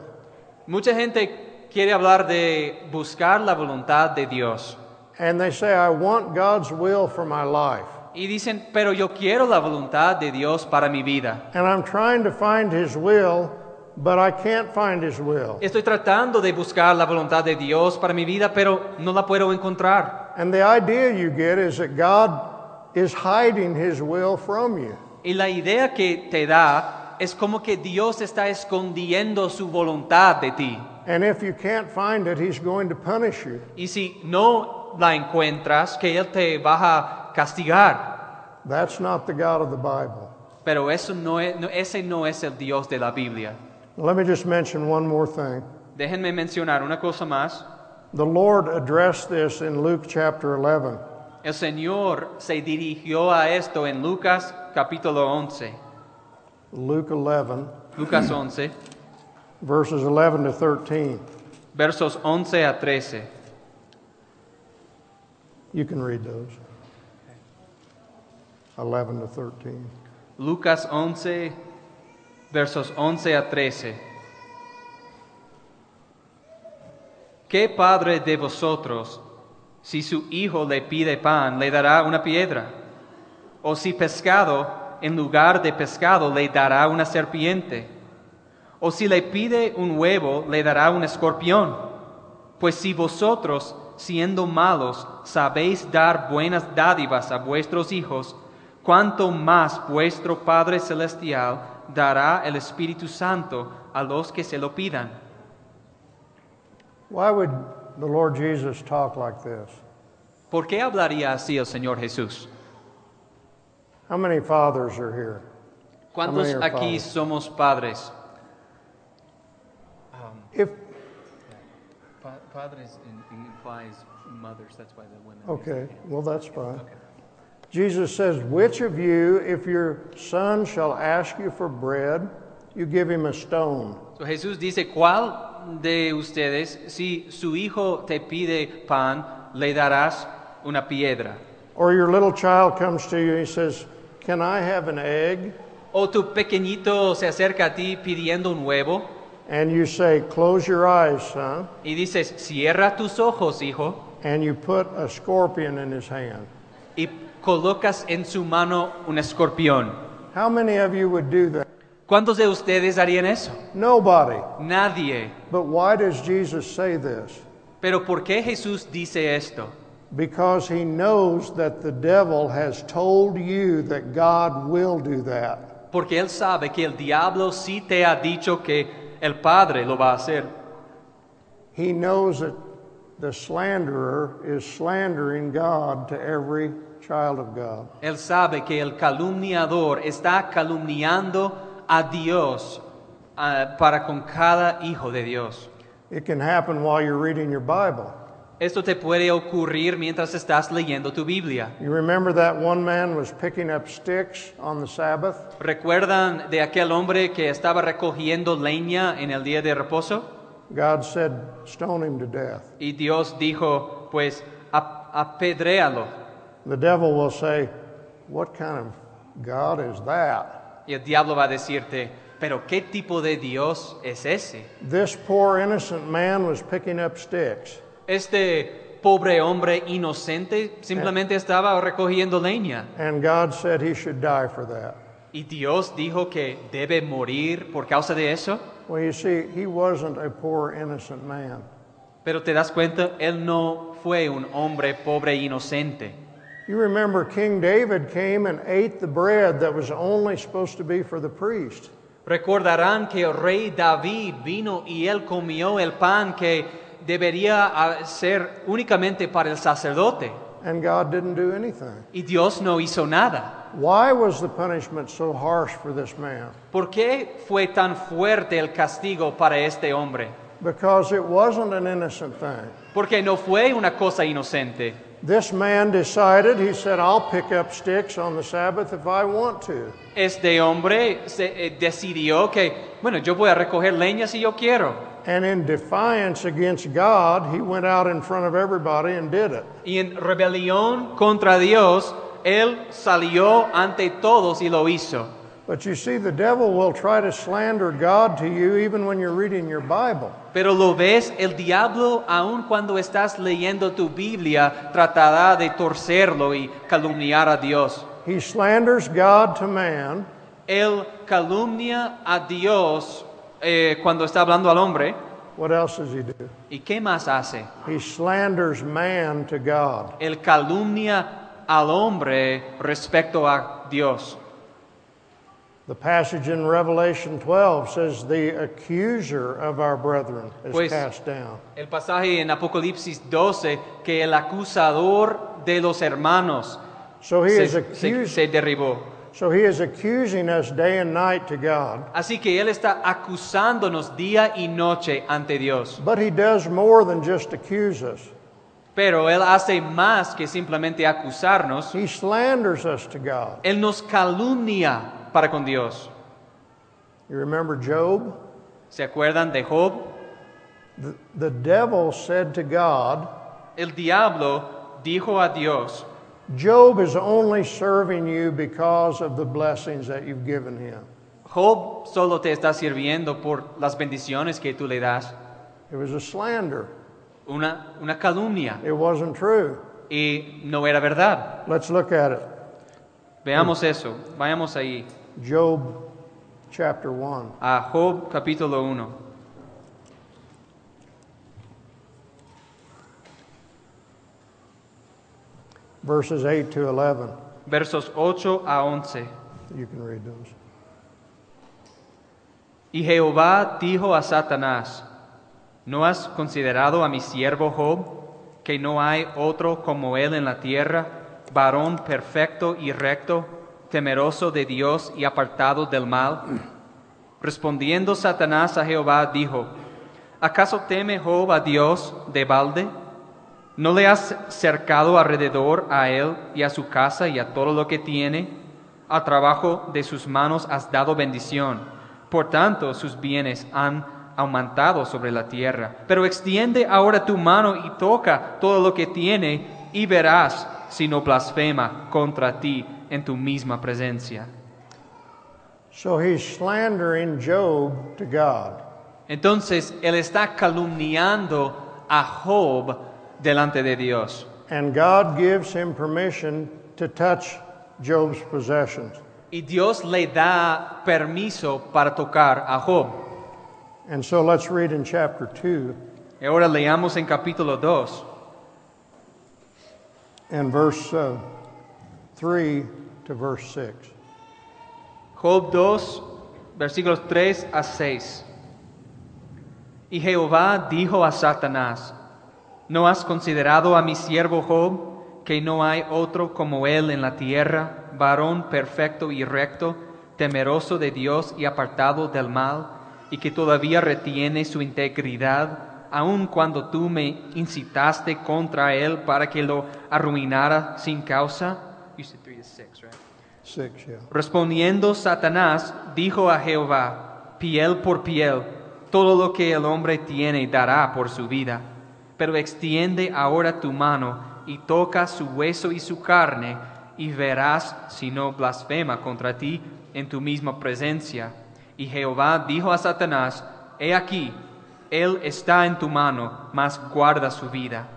A: Mucha gente quiere hablar de buscar la voluntad de Dios
B: And they say, I want God's will for my life.
A: y dicen, pero yo quiero la voluntad de Dios para mi vida.
B: And I'm trying to find His will, but I can't find His will.
A: Estoy tratando de buscar la voluntad de Dios para mi vida, pero no la puedo encontrar.
B: And the idea you get is that God is hiding His will from you.
A: Y la idea que te da es como que Dios está escondiendo su voluntad de ti.
B: And if you can't find it, He's going to punish you.
A: Y si no la encuentras, que Él te va a castigar.
B: That's not the God of the Bible.
A: Pero eso no es, no- ese no es el Dios de la Biblia.
B: Let me just mention one more thing.
A: Déjenme mencionar una cosa más.
B: The Lord addressed this in Luke chapter 11.
A: El Señor se dirigió a esto en Lucas capítulo 11.
B: Luke 11,
A: Lucas 11,
B: verses 11 to 13.
A: versos 11 a 13.
B: You can read those. 11 to 13.
A: Lucas 11, versos 11 a 13. ¿Qué padre de vosotros, si su hijo le pide pan, le dará una piedra? ¿O si pescado, en lugar de pescado, le dará una serpiente? ¿O si le pide un huevo, le dará un escorpión? Pues si vosotros, siendo malos, sabéis dar buenas dádivas a vuestros hijos, cuánto más vuestro Padre Celestial dará el Espíritu Santo a los que se lo pidan.
B: Why would the Lord Jesus talk like this?
A: ¿Por qué hablaría así el Señor Jesús?
B: How many fathers are here?
A: ¿Cuántos
B: many are
A: aquí
B: fathers?
A: somos padres?
B: Um, if
A: Padres implies mothers, that's why the women.
B: okay, well that's fine. Jesus says, "Which of you, if your son shall ask you for bread, you give him a stone.
A: So, Jesús dice, ¿cuál de ustedes, si su hijo te pide pan, le darás una piedra?
B: Or your little child comes to you and he says, Can I have an egg?
A: O tu pequeñito se acerca a ti pidiendo un huevo
B: And you say, Close your eyes, son.
A: y dices, cierra tus ojos, hijo,
B: And you put a scorpion in his hand.
A: y colocas en su mano un escorpión.
B: How many of you would do that?
A: ¿Cuántos de ustedes harían eso?
B: Nobody.
A: Nadie.
B: But why does Jesus say this?
A: Pero ¿por qué Jesús dice esto?
B: Because he knows that the devil has told you that God will do that.
A: Porque Él sabe que el diablo sí te ha dicho que el Padre lo va a hacer.
B: He knows that the slanderer is slandering God to every child of God.
A: Él sabe que el calumniador está calumniando a Dios ah, para con cada hijo de Dios.
B: It can happen while you're reading your Bible.
A: Esto te puede ocurrir mientras estás leyendo tu Biblia.
B: You remember that one man was picking up sticks on the Sabbath?
A: ¿Recuerdan de aquel hombre que estaba recogiendo leña en el día de reposo?
B: God said, Stone him to death.
A: Y Dios dijo, pues ap- apedréalo.
B: The devil will say, What kind of God is that?
A: Y el diablo va a decirte, pero ¿qué tipo de Dios es ese?
B: This poor innocent man was picking up sticks.
A: Este pobre hombre inocente simplemente estaba recogiendo leña.
B: And God said he should die for that.
A: Y Dios dijo que debe morir por causa de eso.
B: Well, you see, he wasn't a poor innocent man.
A: Pero te das cuenta, él no fue un hombre pobre e inocente.
B: You remember King David came and ate the bread that was only supposed to be for the priest.
A: Recordarán que el rey David vino y él comió el pan que debería ser únicamente para el sacerdote.
B: And God didn't do anything.
A: Y Dios no hizo nada.
B: Why was the punishment so harsh for this man?
A: ¿Por qué fue tan fuerte el castigo para este hombre?
B: Because it wasn't an innocent thing.
A: Porque no fue una cosa inocente.
B: This man decided, he said, I'll pick up sticks on the Sabbath if I want to.
A: Este hombre se, eh, decidió que, bueno, yo voy a recoger leña si yo quiero.
B: And in defiance against God, he went out in front of everybody and did it.
A: Y en rebelión contra Dios, él salió ante todos y lo hizo.
B: But you see, the devil will try to slander God to you even when you're reading your Bible.
A: Pero lo ves, el diablo, aun cuando estás leyendo tu Biblia, tratará de torcerlo y calumniar a Dios.
B: He slanders God to man,
A: Él calumnia a Dios eh, cuando está hablando al hombre.
B: what else does he do?
A: ¿Y qué más hace?
B: He slanders man to God.
A: Él calumnia al hombre respecto a Dios.
B: The passage in Revelation 12 says, The accuser of our brethren is
A: Pues-
B: cast down.
A: El pasaje en Apocalipsis 12, que el acusador de los hermanos
B: So he,
A: se,
B: is
A: se- se derribó.
B: so he is accusing us day and night to God.
A: Así que Él está acusándonos día y noche ante Dios.
B: But he does more than just accuse us,
A: Pero Él hace más que simplemente acusarnos.
B: he slanders us to God.
A: Él nos calumnia para con Dios.
B: You remember Job?
A: ¿Se acuerdan de Job?
B: The, the devil said to God,
A: El diablo dijo a Dios,
B: Job is only serving you because of the blessings that you've given him.
A: Job solo te está sirviendo por las bendiciones que tú le das.
B: It was a slander.
A: Una, una calumnia.
B: It wasn't true.
A: Y no era verdad.
B: Let's look at it.
A: Veamos eso. Vayamos ahí.
B: Job chapter 1.
A: A Job capítulo 1.
B: verses 8 to 11.
A: Versos 8 a 11.
B: You can read those.
A: Y Jehová dijo a Satanás, ¿no has considerado a mi siervo Job, que no hay otro como él en la tierra, varón perfecto y recto, temeroso de Dios y apartado del mal? Respondiendo Satanás a Jehová, dijo, ¿acaso teme Job a Dios de balde? ¿No le has cercado alrededor a él y a su casa y a todo lo que tiene? Al trabajo de sus manos has dado bendición Por tanto, sus bienes han aumentado sobre la tierra. Pero extiende ahora tu mano y toca todo lo que tiene y verás si no blasfema contra ti en tu misma presencia.
B: So he's slandering Job to God.
A: Entonces, él está calumniando a Job delante de Dios.
B: And God gives him permission to touch Job's possessions.
A: Y Dios le da permiso para tocar a Job.
B: And so let's read in chapter 2
A: Y ahora leamos en capítulo 2,
B: and verse uh, 3 to verse 6.
A: Job 2, versículos 3 a 6. Y Jehová dijo a Satanás, ¿no has considerado a mi siervo Job, que no hay otro como él en la tierra, varón perfecto y recto, temeroso de Dios y apartado del mal, y que todavía retiene su integridad, aun cuando tú me incitaste contra él para que lo arruinara sin causa? Six, right?
B: 6, yeah.
A: Respondiendo Satanás, dijo a Jehová, piel por piel, todo lo que el hombre tiene dará por su vida. Pero extiende ahora tu mano y toca su hueso y su carne, y verás si no blasfema contra ti en tu misma presencia. Y Jehová dijo a Satanás, He aquí, él está en tu mano, mas guarda su vida.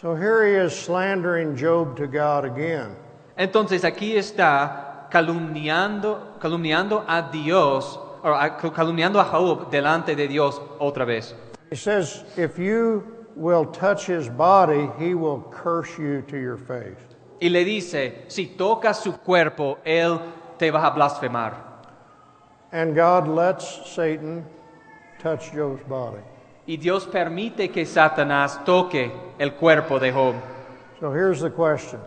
B: So here he is slandering Job to God again.
A: Entonces aquí está calumniando, calumniando a Dios, o calumniando a Job delante de Dios otra vez.
B: He says, If you will touch his body, he will curse you to your face.
A: Y le dice, si tocas su cuerpo, él te va a blasfemar.
B: And God lets Satan touch Job's body.
A: Y Dios permite que Satanás toque el cuerpo de Job.
B: So here's the question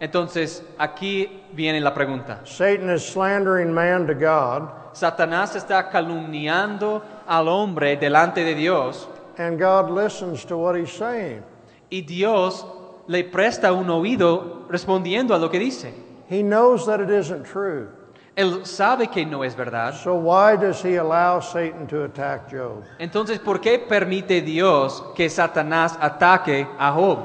A: Entonces aquí viene la pregunta.
B: Satan is slandering man to God,
A: Satanás está calumniando al hombre delante de Dios
B: and God listens to what he's saying.
A: y Dios le presta un oído respondiendo a lo que dice.
B: He knows that it isn't true.
A: Él sabe que no es verdad.
B: So why does he allow Satan to attack Job?
A: Entonces, ¿por qué permite Dios que Satanás ataque a Job?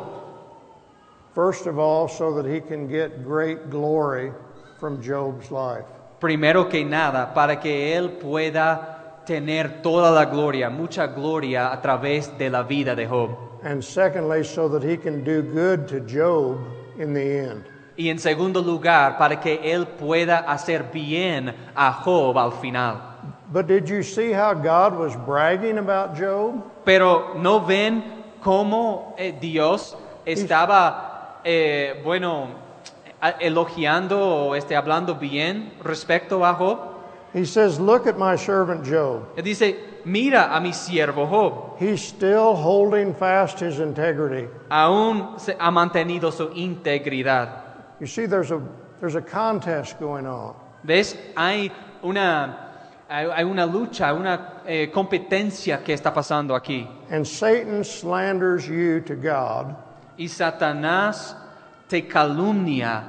B: First of all, so that he can get great glory from Job's life.
A: Primero que nada, para que Él pueda tener toda la gloria, mucha gloria a través de la vida de Job.
B: And secondly, so that he can do good to Job in the end.
A: Y en segundo lugar, para que Él pueda hacer bien a Job al final.
B: But did you see how God was bragging about Job?
A: Pero ¿no ven cómo eh, Dios estaba, eh, bueno, elogiando o este, hablando bien respecto a Job?
B: He says, Look at my servant Job.
A: Él dice, mira a mi siervo Job.
B: He's still holding fast his integrity.
A: aún se ha mantenido su integridad.
B: You see, there's a, there's a contest going on.
A: ¿Ves? Hay una, hay una lucha, una eh, competencia que está pasando aquí.
B: And Satan slanders you to God,
A: Y Satanás te calumnia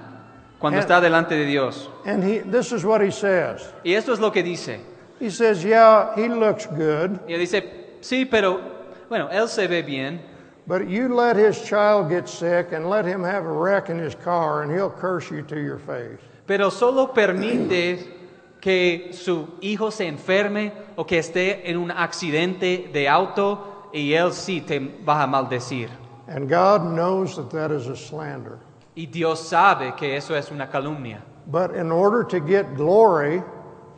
A: cuando
B: Eh.
A: está delante de Dios.
B: and he, this is what he says.
A: Y esto es lo que dice.
B: He says, Yeah, he looks good,
A: Y él dice, sí, pero bueno, él se ve bien,
B: but you let his child get sick and let him have a wreck in his car, and he'll curse you to your face.
A: pero solo permite que su hijo se enferme o que esté en un accidente de auto y él sí te va a maldecir.
B: And God knows that that is a slander.
A: Y Dios sabe que eso es una calumnia.
B: But in order to get glory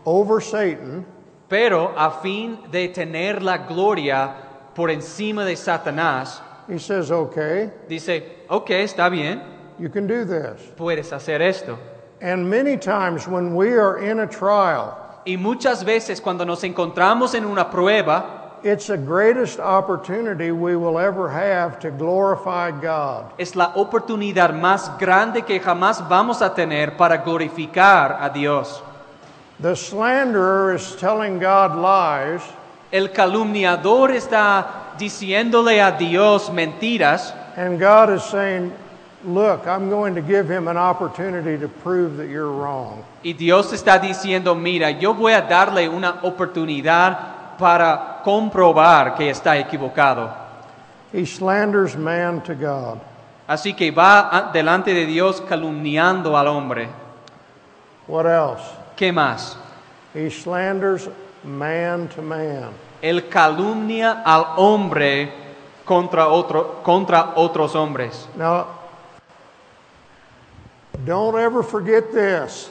B: over Satan,
A: Pero a fin de tener la gloria por encima de Satanás,
B: he says, Okay,
A: dice, ok, está bien,
B: you can do this.
A: puedes hacer esto.
B: And many times when we are in a trial,
A: Y muchas veces cuando nos encontramos en una prueba,
B: it's the greatest opportunity we will ever have to glorify God.
A: es la oportunidad más grande que jamás vamos a tener para glorificar a Dios.
B: The slanderer is telling God lies,
A: El calumniador está diciéndole a Dios mentiras
B: and God is saying, look, I'm going to give him an opportunity to prove that you're wrong.
A: Y Dios está diciendo, mira, yo voy a darle una oportunidad para comprobar que está equivocado.
B: He slanders man to God.
A: Así que va delante de Dios calumniando al hombre.
B: What else?
A: ¿Qué más?
B: He slanders man to man.
A: Él calumnia al hombre contra, otro, contra otros hombres.
B: Now, don't ever forget this.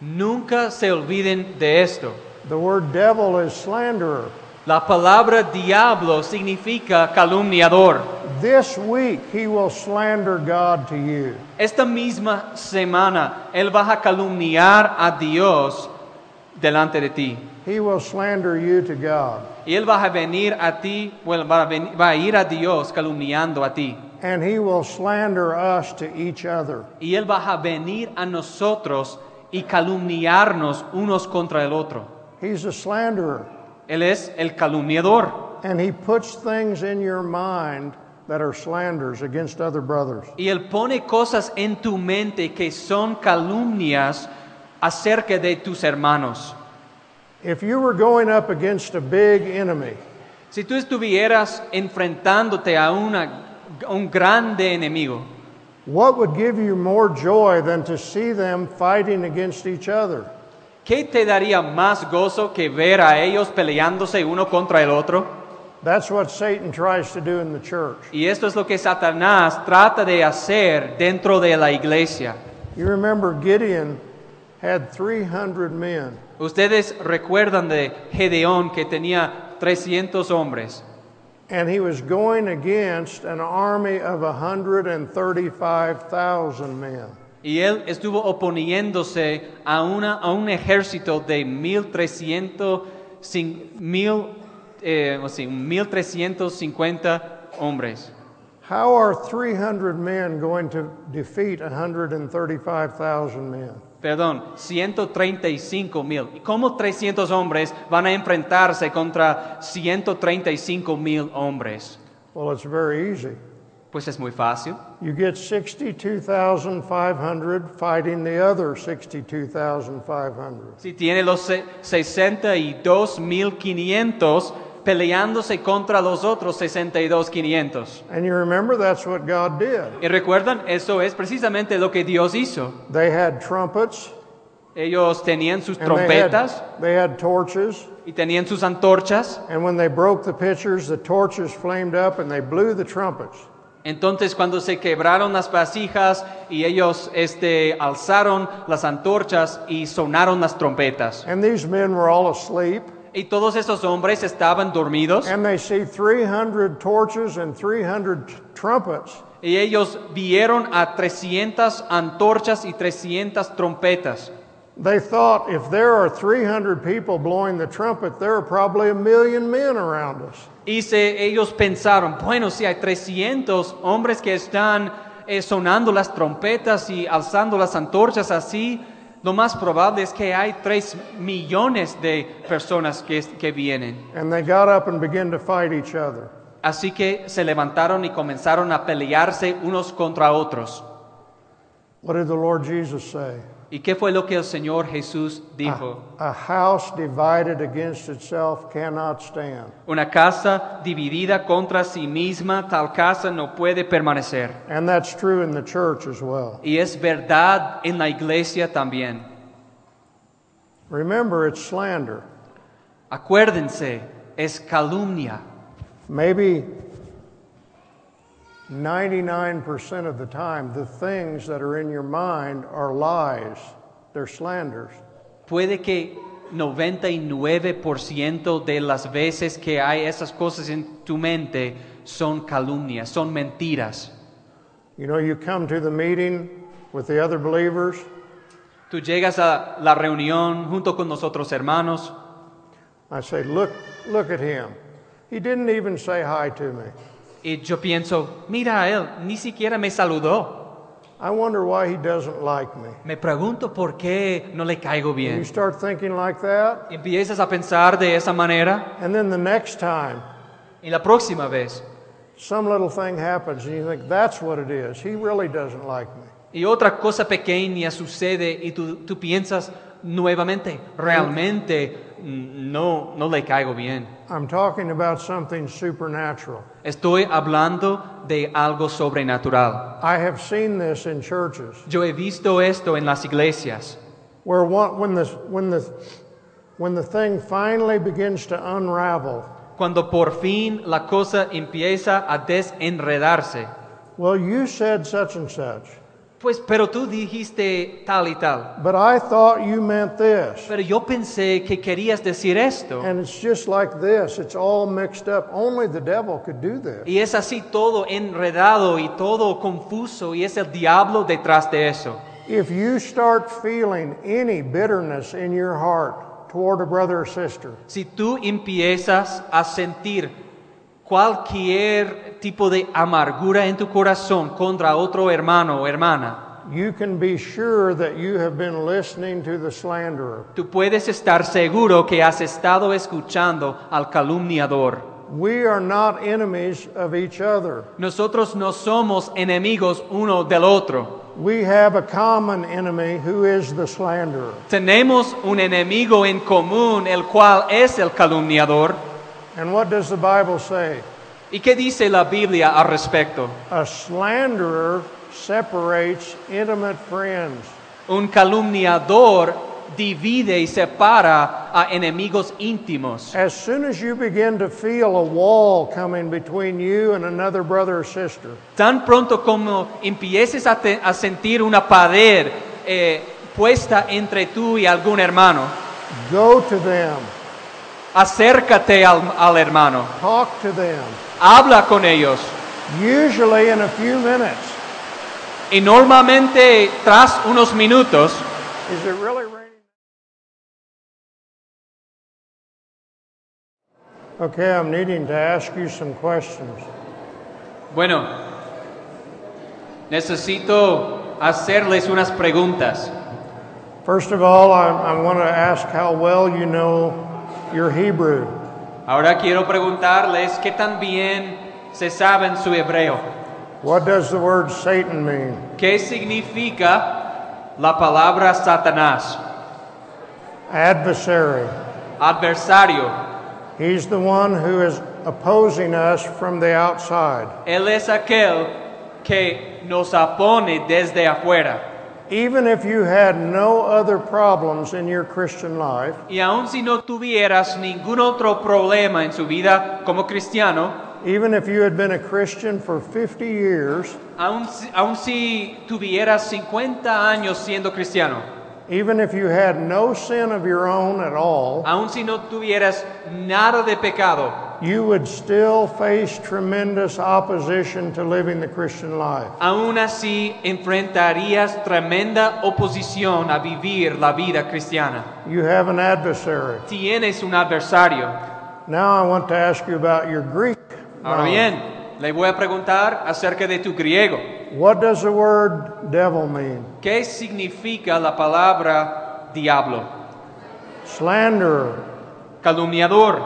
A: Nunca se olviden de esto.
B: The word devil is slanderer.
A: La palabra diablo significa calumniador.
B: This week, he will slander God to you.
A: Esta misma semana Él va a calumniar a Dios delante de ti.
B: He will slander you to God.
A: Y Él va a venir a ti, bueno, va a, ven- va a ir a Dios calumniando a ti.
B: And he will slander us to each other.
A: Y Él va a venir a nosotros y calumniarnos unos contra el otro.
B: He's a slanderer.
A: Él es el calumniador.
B: And he puts things in your mind that are slanders against other brothers.
A: Y Él pone cosas en tu mente que son calumnias acerca de tus hermanos.
B: If you were going up against a big enemy,
A: Si tú estuvieras enfrentándote a una- un grande enemigo,
B: what would give you more joy than to see them fighting against each other?
A: ¿qué te daría más gozo que ver a ellos peleándose uno contra el otro?
B: That's what Satan tries to do in the church.
A: Y esto es lo que Satanás trata de hacer dentro de la iglesia.
B: You remember Gideon had 300 men,
A: Ustedes recuerdan de Gedeón que tenía 300 hombres
B: and he was going against an army of 135,000 men.
A: y él estuvo oponiéndose a, una, a un ejército de 1300, cin- mil, eh, o sea, 1350 hombres.
B: How are 300 men going to defeat 135,000 men?
A: Perdón, 135 mil. ¿Y cómo 300 hombres van a enfrentarse contra 135 mil hombres?
B: Well, it's very easy.
A: Pues es muy fácil.
B: You get 62,500 fighting the other 62,500.
A: Si tiene los se- 62.500 peleándose contra los otros 62.500.
B: And you remember that's what God did.
A: Y recuerdan, eso es precisamente lo que Dios hizo.
B: They had trumpets,
A: Ellos tenían sus
B: they
A: trompetas
B: had, they had torches,
A: y tenían sus antorchas.
B: and when they broke the pitchers, the torches flamed up and they blew the trumpets.
A: Entonces cuando se quebraron las vasijas y ellos este, alzaron las antorchas y sonaron las trompetas.
B: And these men were all asleep,
A: Y todos esos hombres estaban dormidos
B: and they see 300 torches and 300 t- trumpets.
A: y ellos vieron a 300 antorchas y 300 trompetas.
B: They thought if there are 300 people blowing the trumpet, there are probably a million men around us.
A: Y se- ellos pensaron, bueno, si hay 300 hombres que están eh, sonando las trompetas y alzando las antorchas así, lo más probable es que hay 3 millones de personas que, que vienen.
B: And they got up and began to fight each other.
A: Así que se levantaron y comenzaron a pelearse unos contra otros.
B: What did the Lord Jesus say?
A: ¿Y qué fue lo que el Señor Jesús dijo?
B: A house divided against itself cannot stand.
A: Una casa dividida contra sí misma, tal casa no puede permanecer.
B: And that's true in the church as well.
A: Y es verdad en la iglesia también.
B: Remember, it's slander.
A: Acuérdense, es calumnia.
B: Maybe 99% of the time, the things that are in your mind are lies, they're slanders.
A: Puede que 99% de las veces que hay esas cosas en tu mente son calumnias, son mentiras.
B: You know, you come to the meeting with the other believers,
A: Tú llegas a la reunión junto con nosotros hermanos
B: I say, look, look at him. He didn't even say hi to me.
A: Y yo pienso, mira a él, ni siquiera me saludó.
B: I wonder why he doesn't like me.
A: Me pregunto por qué no le caigo
B: And you
A: bien.
B: start thinking like that,
A: Empiezas a pensar de esa manera
B: and then the next time,
A: y la próxima vez
B: some little thing happens and you think, that's what it is. He really doesn't like me.
A: Y otra cosa pequeña sucede y tú, tú piensas nuevamente, realmente no, no le caigo bien.
B: I'm talking about something supernatural.
A: Estoy hablando de algo sobrenatural.
B: I have seen this in churches
A: Yo he visto esto en las iglesias,
B: where one, when, the, when, the, when the thing finally begins to unravel,
A: cuando por fin la cosa empieza a desenredarse.
B: well, you said such and such,
A: Pues, pero tú dijiste tal y tal.
B: but I thought you meant this.
A: Pero yo pensé que querías decir esto.
B: And it's just like this. It's all mixed up. Only the devil could do this.
A: Y es así todo enredado y todo confuso y es el diablo detrás de eso.
B: If you start feeling any bitterness in your heart toward a brother or sister,
A: Si tú empiezas a sentir cualquier tipo de amargura en tu corazón contra otro hermano o hermana,
B: you can be sure that you have been listening to the slanderer.
A: tú puedes estar seguro que has estado escuchando al calumniador.
B: We are not enemies of each other.
A: Nosotros no somos enemigos uno del otro.
B: We have a common enemy who is the slanderer.
A: Tenemos un enemigo en común, el cual es el calumniador.
B: And what does the Bible say?
A: ¿Y qué dice la Biblia al respecto?
B: A slanderer separates intimate friends.
A: Un calumniador divide y separa a enemigos íntimos.
B: As soon as you begin to feel a wall coming between you and another brother or sister,
A: Tan pronto como empieces a, te- a sentir una pared eh, puesta entre tú y algún hermano,
B: go to them,
A: acércate al, al hermano,
B: talk to them.
A: habla con ellos.
B: Usually in a few minutes.
A: Y normalmente tras unos minutos,
B: Is it really raining? Okay, I'm needing to ask you some questions.
A: bueno, necesito hacerles unas preguntas.
B: First of all, I, I want to ask how well you know your Hebrew.
A: Ahora quiero preguntarles qué tan bien se saben su hebreo.
B: What does the word Satan mean?
A: ¿Qué significa la palabra Satanás?
B: Adversary.
A: Adversario.
B: He's the one who is opposing us from the outside.
A: Él es aquel que nos opone desde afuera.
B: Even if you had no other problems in your Christian life,
A: Y aun si no tuvieras ningún otro problema en su vida como cristiano,
B: even if you had been a Christian for 50 years,
A: aun, aun si tuvieras 50 años siendo cristiano,
B: even if you had no sin of your own at all,
A: aun si no tuvieras nada de pecado,
B: you would still face tremendous opposition to living the Christian life.
A: aún así enfrentarías tremenda oposición a vivir la vida cristiana.
B: You have an adversary.
A: Tienes un adversario.
B: Now I want to ask you about your Greek.
A: Ahora bien, le voy a preguntar acerca de tu griego.
B: What does the word devil mean?
A: ¿Qué significa la palabra diablo?
B: Slanderer.
A: Calumniador.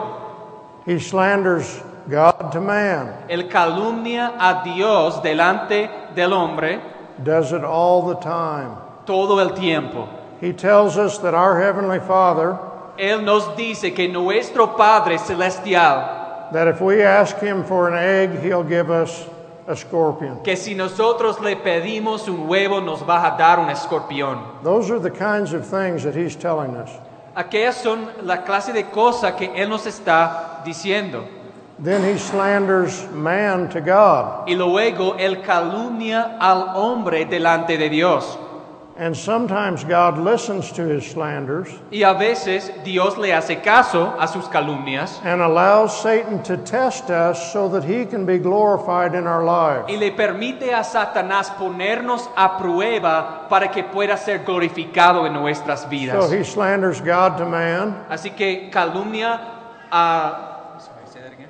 B: He slanders God to man.
A: El calumnia a Dios delante del hombre
B: Does it all the time.
A: todo el tiempo.
B: He tells us that our Heavenly Father,
A: Él nos dice que nuestro Padre Celestial,
B: that if we ask Him for an egg, He'll give us a scorpion.
A: que si nosotros le pedimos un huevo nos va a dar un escorpión.
B: Those are the kinds of things that He's telling us.
A: Aquellas son la clase de cosas que Él nos está diciendo.
B: Then He slanders man to God.
A: Y luego Él calumnia al hombre delante de Dios.
B: And sometimes God listens to His slanders
A: Y a veces Dios le hace caso a sus calumnias
B: and allows Satan to test us so that He can be glorified in our lives.
A: y le permite a Satanás ponernos a prueba para que pueda ser glorificado en nuestras
B: So. He slanders God to man,
A: Así que calumnia a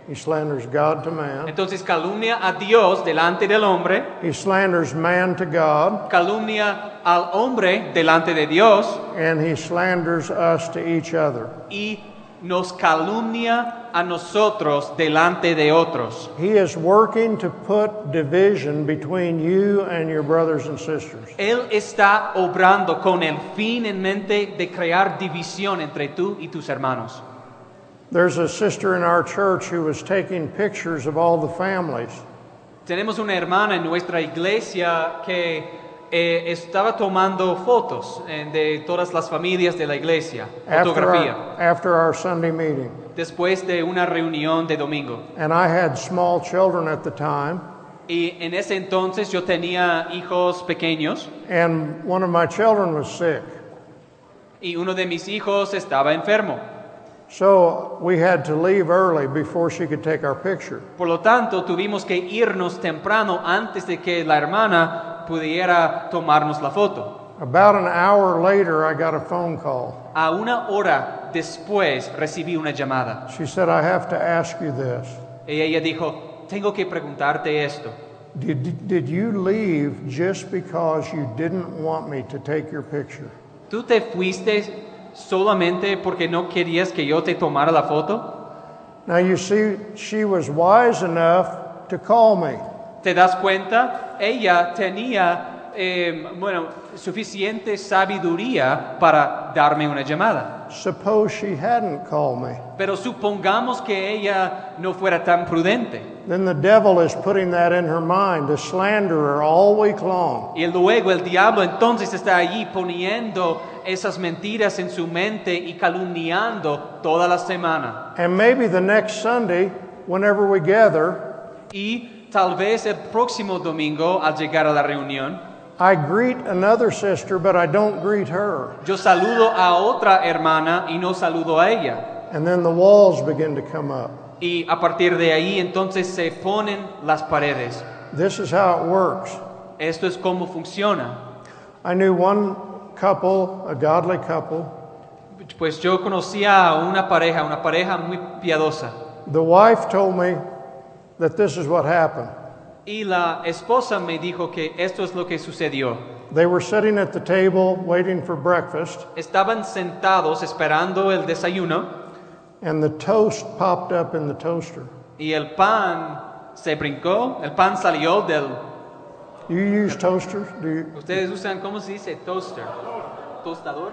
B: He slanders God to man,
A: entonces calumnia a Dios delante del hombre,
B: He slanders man to God,
A: calumnia al hombre delante de Dios
B: and He slanders us to each other.
A: y nos calumnia a nosotros delante de otros.
B: He is working to put division between you and your brothers and sisters.
A: Él está obrando con el fin en mente de crear división entre tú y tus hermanos.
B: There's a sister in our church who was taking pictures of all the families.
A: Tenemos una hermana en nuestra iglesia que eh, estaba tomando fotos eh, de todas las familias de la iglesia,
B: After
A: fotografía,
B: our, after our Sunday meeting.
A: después de una reunión de domingo.
B: And I had small children at the time,
A: Y en ese entonces yo tenía hijos pequeños
B: and one of my children was sick.
A: y uno de mis hijos estaba enfermo.
B: So we had to leave early before she could take our picture.
A: Por lo tanto, tuvimos que irnos temprano antes de que la hermana pudiera tomarnos la foto.
B: About an hour later, I got a phone call.
A: A una hora después recibí una llamada
B: She said, I have to ask you this.
A: y ella dijo, tengo que preguntarte esto.
B: Did, did you leave just because you didn't want me to take your picture?
A: ¿Tú te fuiste solamente porque no querías que yo te tomara la foto?
B: Now, you see, she was wise enough to call me.
A: ¿Te das cuenta? Ella tenía, eh, bueno, suficiente sabiduría para darme una llamada.
B: Suppose she hadn't called me.
A: Pero supongamos que ella no fuera tan prudente.
B: Then the devil is putting that in her mind to slander her all week long.
A: Y luego el diablo entonces está allí poniendo esas mentiras en su mente y calumniando toda la semana.
B: And maybe the next Sunday, whenever we gather,
A: Y tal vez el próximo domingo, al llegar a la reunión,
B: I greet another sister, but I don't greet her.
A: yo saludo a otra hermana y no saludo a ella.
B: And then the walls begin to come up.
A: Y a partir de ahí entonces se ponen las paredes.
B: This is how it works.
A: Esto es como funciona.
B: I knew one couple, a godly couple.
A: Pues yo conocía a una pareja, una pareja muy piadosa.
B: The wife told me that this is what happened.
A: Y la esposa me dijo que esto es lo que sucedió.
B: They were sitting at the table waiting for breakfast,
A: Estaban sentados esperando el desayuno
B: and the toast popped up in the toaster.
A: y el pan se brincó, el pan salió del...
B: Do you use toasters? Do you?
A: Ustedes usan, ¿cómo se dice? Toaster. Tostador.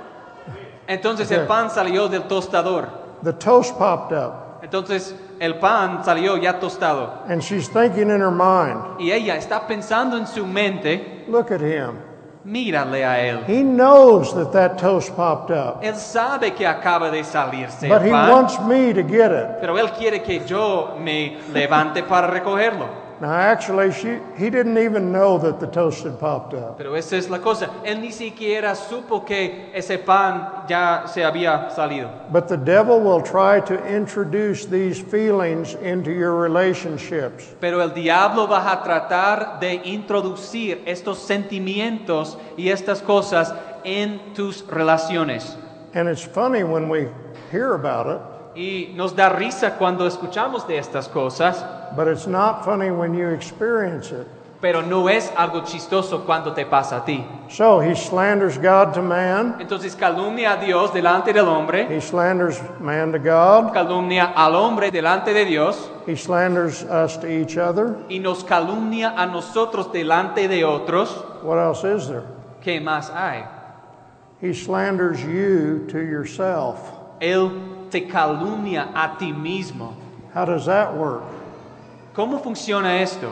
A: Entonces
B: Ok.
A: el pan salió del tostador.
B: The toast popped up,
A: Entonces el pan salió ya tostado.
B: and she's thinking in her mind,
A: Y ella está pensando en su mente,
B: look at him.
A: mírale a él.
B: He knows that that toast popped up,
A: Él sabe que acaba de salirse
B: but
A: el
B: he
A: pan,
B: wants me to get it.
A: pero él quiere que yo me levante para recogerlo.
B: Now, actually, she, he didn't even know that the toast had popped up.
A: Pero esa es la cosa. Él ni siquiera supo que ese pan ya se había salido.
B: But the devil will try to introduce these feelings into your relationships.
A: Pero el diablo va a tratar de introducir estos sentimientos y estas cosas en tus relaciones.
B: And it's funny when we hear about it,
A: Y nos da risa cuando escuchamos de estas cosas,
B: but it's not funny when you experience it.
A: pero no es algo chistoso cuando te pasa a ti.
B: So he slanders God to man,
A: Entonces calumnia a Dios delante del hombre,
B: he slanders man to God,
A: calumnia al hombre delante de Dios
B: he slanders us to each other.
A: y nos calumnia a nosotros delante de otros.
B: What else is there?
A: ¿Qué más hay?
B: He slanders you to yourself.
A: Él te calumnia a ti mismo.
B: How does that work?
A: ¿Cómo funciona esto?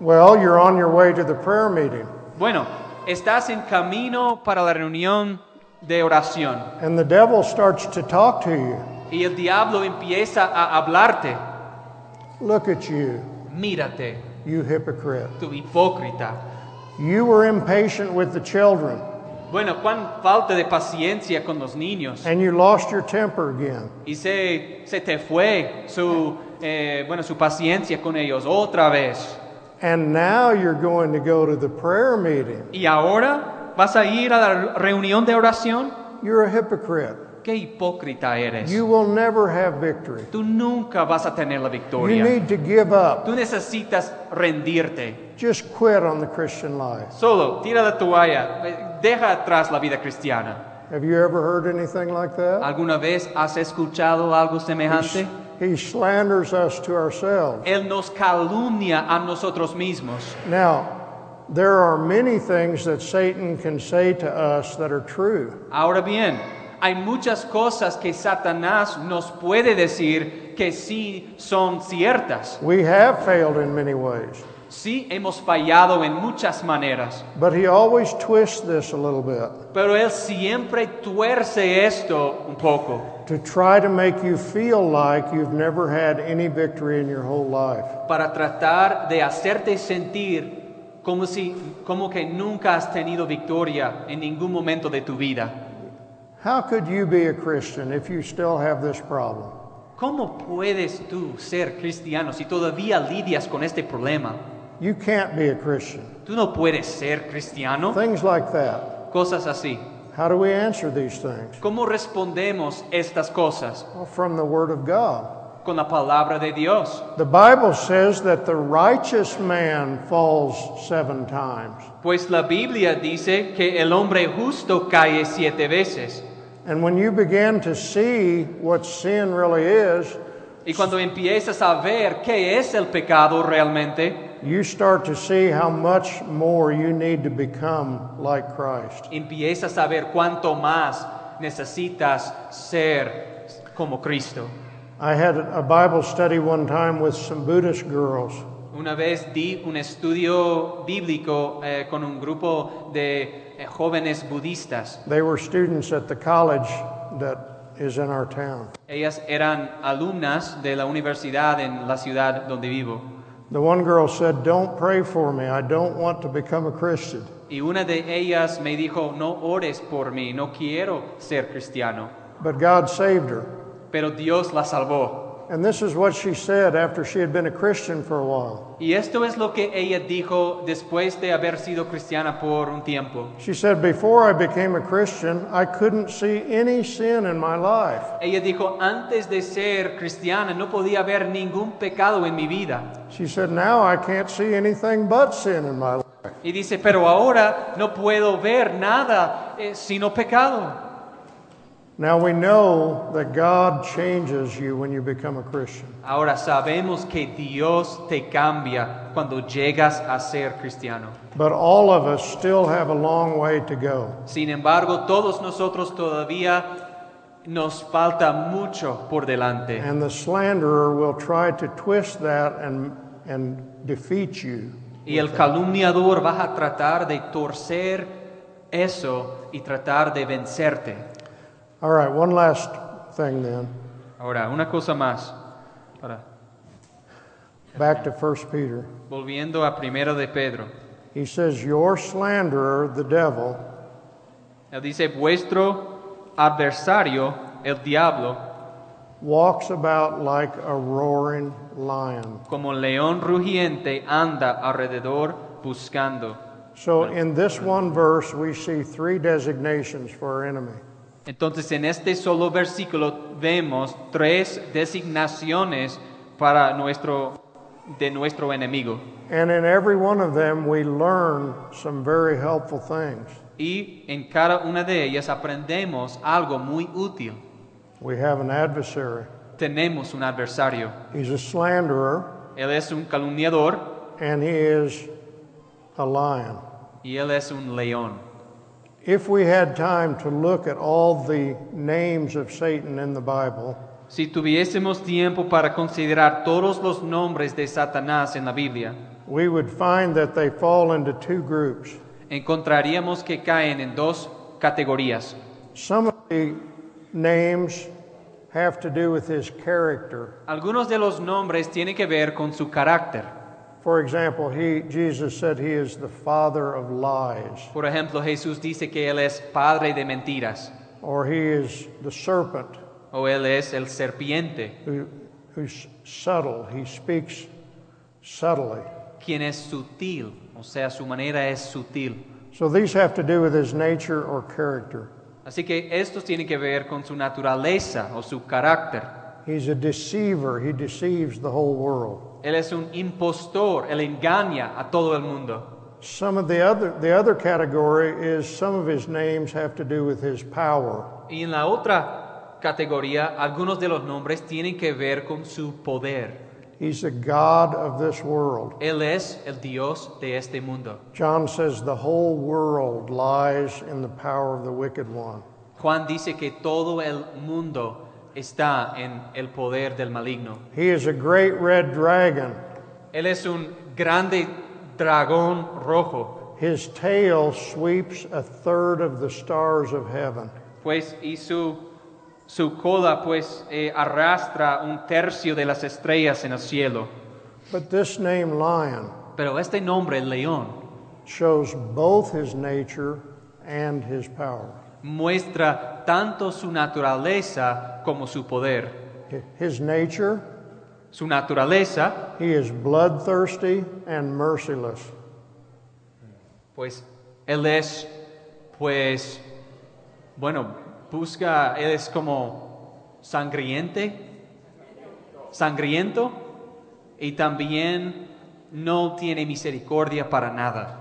B: Well, you're on your way to the prayer meeting,
A: Bueno, estás en camino para la reunión de oración
B: and the devil starts to talk to you.
A: y el diablo empieza a hablarte.
B: Look at you,
A: Mírate,
B: you hypocrite.
A: tu hipócrita.
B: You were impatient with the children,
A: Bueno, cuán falta de paciencia con los niños.
B: and you lost your temper again.
A: Y se, se te fue su, eh, bueno, su paciencia con ellos otra vez.
B: And now you're going to go to the prayer meeting.
A: ¿Y ahora vas a ir a la reunión de oración?
B: You're a hypocrite.
A: Qué hipócrita eres.
B: You will never have victory.
A: Tú nunca vas a tener la
B: You
A: victoria.
B: need to give up.
A: Tú necesitas rendirte.
B: Just quit on the Christian life.
A: Solo tira la toalla, deja atrás la vida cristiana.
B: Have you ever heard anything like that?
A: ¿Alguna vez has escuchado algo semejante?
B: He slanders us to ourselves.
A: Él nos calumnia a nosotros mismos.
B: Now, there are many things that Satan can say to us that are true.
A: Ahora bien, hay muchas cosas que Satanás nos puede decir que sí son ciertas.
B: We have failed in many ways,
A: Sí hemos fallado en muchas maneras,
B: but he always twists this a little bit
A: pero Él siempre tuerce esto un poco
B: to try to make you feel like you've never had any victory in your whole life.
A: para tratar de hacerte sentir como, si, como que nunca has tenido victoria en ningún momento de tu vida.
B: How could you be a Christian if you still have this problem?
A: ¿Cómo puedes tú ser cristiano si todavía lidias con este problema?
B: You can't be a Christian.
A: Tú no puedes ser cristiano.
B: Things like that.
A: Cosas así.
B: How do we answer these things?
A: ¿Cómo respondemos estas cosas?
B: Well, from the Word of God.
A: Con la palabra de Dios.
B: The Bible says that the righteous man falls seven times.
A: Pues la Biblia dice que el hombre justo cae siete veces.
B: And when you begin to see what sin really is,
A: Y cuando empiezas a ver qué es el pecado realmente,
B: you start to see how much more you need to become like Christ.
A: empiezas a ver cuánto más necesitas ser como Cristo.
B: I had a Bible study one time with some Buddhist girls,
A: Una vez di un estudio bíblico eh, con un grupo de eh, jóvenes budistas.
B: They were students at the college that is in our town.
A: Ellas eran alumnas de la universidad en la ciudad donde vivo.
B: The one girl said, Don't pray for me. I don't want to become a Christian.
A: Y una de ellas me dijo, no ores por mí, no quiero ser cristiano.
B: But God saved her.
A: Pero Dios la salvó.
B: And this is what she said after she had been a Christian for a while.
A: Y esto es lo que ella dijo después de haber sido cristiana por un tiempo.
B: She said, Before I became a Christian, I couldn't see any sin in my life.
A: Ella dijo, antes de ser cristiana no podía ver ningún pecado en mi vida.
B: She said, Now I can't see anything but sin in my life.
A: Y dice, pero ahora no puedo ver nada eh, sino pecado.
B: Now we know that God changes you when you become a Christian.
A: Ahora sabemos que Dios te cambia cuando llegas a ser cristiano.
B: But all of us still have a long way to go.
A: Sin embargo, todos nosotros todavía nos falta mucho por delante.
B: And the slanderer will try to twist that and, and defeat you.
A: Y el calumniador va a tratar de torcer eso y tratar de vencerte.
B: All right, one last thing then.
A: Ahora, una cosa más. Para-
B: Back to 1 Peter.
A: volviendo a primero de Pedro.
B: He says, Your slanderer, the devil,
A: Él dice, vuestro adversario, el diablo,
B: walks about like a roaring lion.
A: como león rugiente, anda alrededor buscando.
B: So in this one verse, we see three designations for our enemy.
A: Entonces, en este solo versículo vemos tres designaciones para nuestro de nuestro enemigo.
B: And in every one of them, we learn some very helpful things.
A: Y en cada una de ellas aprendemos algo muy útil.
B: We have an adversary.
A: Tenemos un adversario.
B: He's a slanderer,
A: Él es un calumniador
B: and he is a lion.
A: y él es un león.
B: If we had time to look at all the names of Satan in the Bible,
A: Si tuviésemos tiempo para considerar todos los nombres de Satanás en la Biblia,
B: we would find that they fall into two groups.
A: encontraríamos que caen en dos categorías.
B: Some of the names have to do with his character.
A: Algunos de los nombres tienen que ver con su carácter.
B: For example, he, Jesus said he is the father of lies,
A: Por ejemplo, Jesús dice que Él es padre de mentiras,
B: or he is the serpent
A: o Él es el serpiente,
B: who, who's subtle. He speaks subtly.
A: quien es sutil, o sea, su manera es sutil.
B: So these have to do with his nature or character.
A: Así que estos tienen que ver con su naturaleza o su carácter.
B: He's a deceiver, he deceives the whole world.
A: Él es un impostor, Él engaña a todo el mundo.
B: Some of the other, the other category is some of his names have to do with his power.
A: Y en la otra categoría, algunos de los nombres tienen que ver con su poder.
B: He's the God of this world.
A: Él es el Dios de este mundo.
B: John says the whole world lies in the power of the wicked one.
A: Juan dice que todo el mundo está en el poder del maligno.
B: He is a great red dragon.
A: Él es un grande dragón rojo,
B: His tail sweeps a third of the stars of heaven.
A: pues y su, su cola pues eh, arrastra un tercio de las estrellas en el cielo.
B: But this name, lion,
A: Pero este nombre, león,
B: shows both his nature and his power.
A: muestra tanto su naturaleza como su poder.
B: His nature,
A: Su naturaleza,
B: he is bloodthirsty and merciless.
A: pues él es, pues, bueno, busca, él es como sangriente, sangriento, y también no tiene misericordia para nada.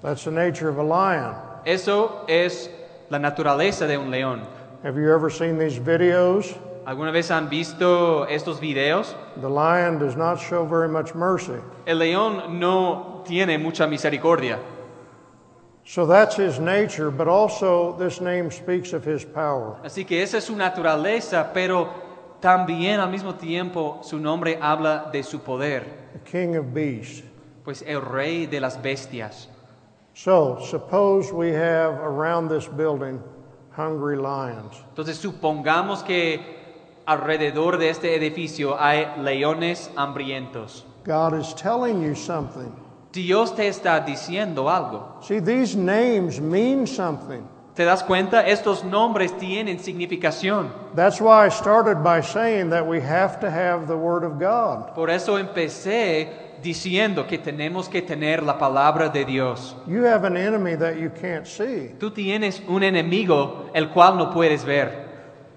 B: That's the nature of a lion.
A: Eso es la naturaleza de un león.
B: Have you ever seen these videos?
A: ¿Alguna vez han visto estos videos?
B: The lion does not show very much mercy.
A: El león no tiene mucha misericordia.
B: So that's his nature, but also this name speaks of his power.
A: Así que esa es su naturaleza, pero también al mismo tiempo su nombre habla de su poder,
B: The king of beasts.
A: pues el rey de las bestias.
B: So suppose we have around this building hungry lions.
A: Entonces supongamos que alrededor de este edificio hay leones hambrientos.
B: God is telling you something.
A: Dios te está diciendo algo.
B: See, these names mean something.
A: ¿Te das cuenta? Estos nombres tienen significación.
B: That's why I started by saying that we have to have the Word of God.
A: Por eso empecé diciendo que tenemos que tener la palabra de Dios.
B: You have an enemy that you can't see.
A: Tú tienes un enemigo el cual no puedes ver.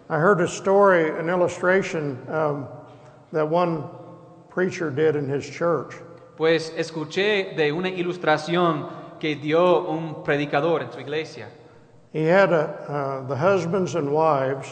B: I heard a story, an illustration um, that one preacher did in his church.
A: Pues escuché de una ilustración que dio un predicador en su iglesia.
B: He had a, uh, the husbands and wives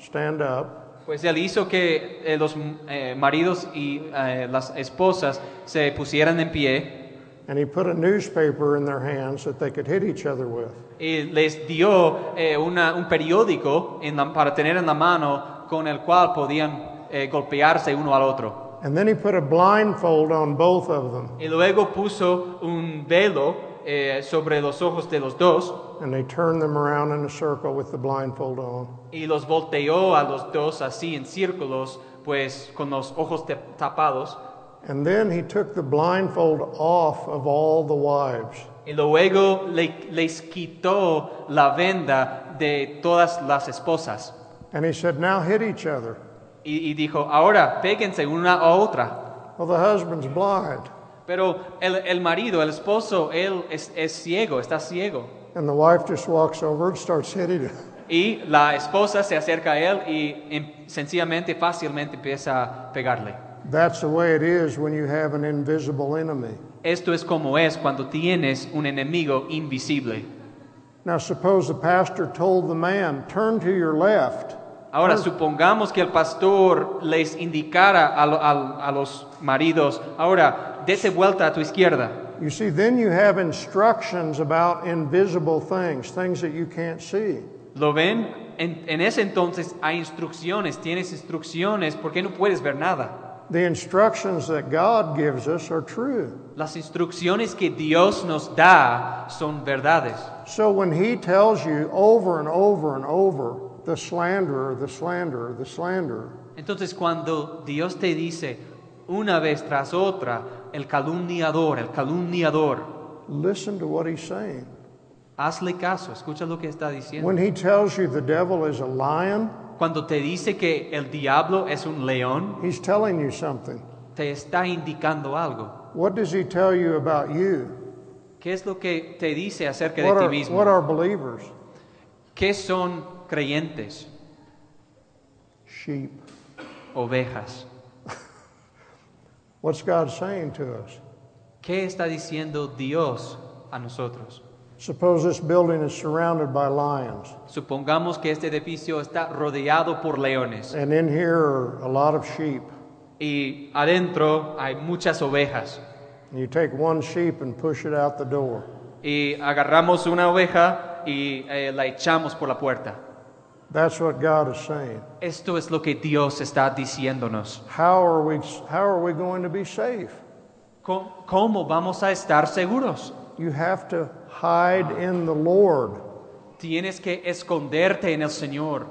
B: stand up,
A: Pues él hizo que eh, los eh, maridos y eh, las esposas se pusieran en pie
B: and he put a newspaper in their hands that they could hit each other with.
A: y les dio una- un periódico en la- para tener en la mano con el cual podían golpearse uno al otro.
B: And then he put a blindfold on both of them,
A: Y luego puso un velo eh, sobre los ojos de los dos
B: and they turned them around in a circle with the blindfold on.
A: y los volteó a los dos así en círculos, pues con los ojos tapados.
B: And then he took the blindfold off of all the wives.
A: Y luego le- les quitó la venda de todas las esposas.
B: And he said, Now hit each other.
A: Y, y dijo, ahora péguense una a otra.
B: Well, the husband's blind,
A: Pero el, el marido, el esposo, él es, es ciego, está ciego.
B: and the wife just walks over and starts hitting him.
A: Y la esposa se acerca a él y em- sencillamente, fácilmente empieza a pegarle.
B: That's the way it is when you have an invisible enemy.
A: Esto es como es cuando tienes un enemigo invisible.
B: Now, suppose the pastor told the man, Turn to your left.
A: Ahora, supongamos que el pastor les indicara a, al- a los maridos, ahora, dese vuelta a tu izquierda.
B: You see, then you have instructions about invisible things, things that you can't see.
A: ¿Lo ven? En, en ese entonces hay instrucciones, tienes instrucciones porque no puedes ver nada.
B: The instructions that God gives us are true.
A: Las instrucciones que Dios nos da son verdades.
B: So when He tells you over and over and over, the slanderer, the slanderer, the slanderer,
A: Entonces cuando Dios te dice una vez tras otra, el calumniador, el calumniador,
B: listen to what He's saying.
A: hazle caso, escucha lo que está diciendo.
B: When He tells you the devil is a lion,
A: Cuando te dice que el diablo es un león,
B: He's telling you something.
A: te está indicando algo.
B: What does He tell you about you?
A: ¿Qué es lo que te dice acerca
B: What
A: de ti
B: are,
A: mismo?
B: what are believers?
A: ¿Qué son creyentes?
B: Sheep.
A: Ovejas.
B: What's God saying to us?
A: ¿Qué está diciendo Dios a nosotros?
B: Suppose this building is surrounded by lions,
A: Supongamos que este edificio está rodeado por leones
B: and in here are a lot of sheep.
A: y adentro hay muchas ovejas.
B: You take one sheep and push it out the door.
A: Y agarramos una oveja y eh, la echamos por la puerta.
B: That's what God is saying.
A: Esto es lo que Dios está diciéndonos.
B: How are we, how are we going to be safe?
A: ¿Cómo, vamos a estar seguros?
B: You have to hide in the Lord.
A: Tienes que esconderte en el Señor.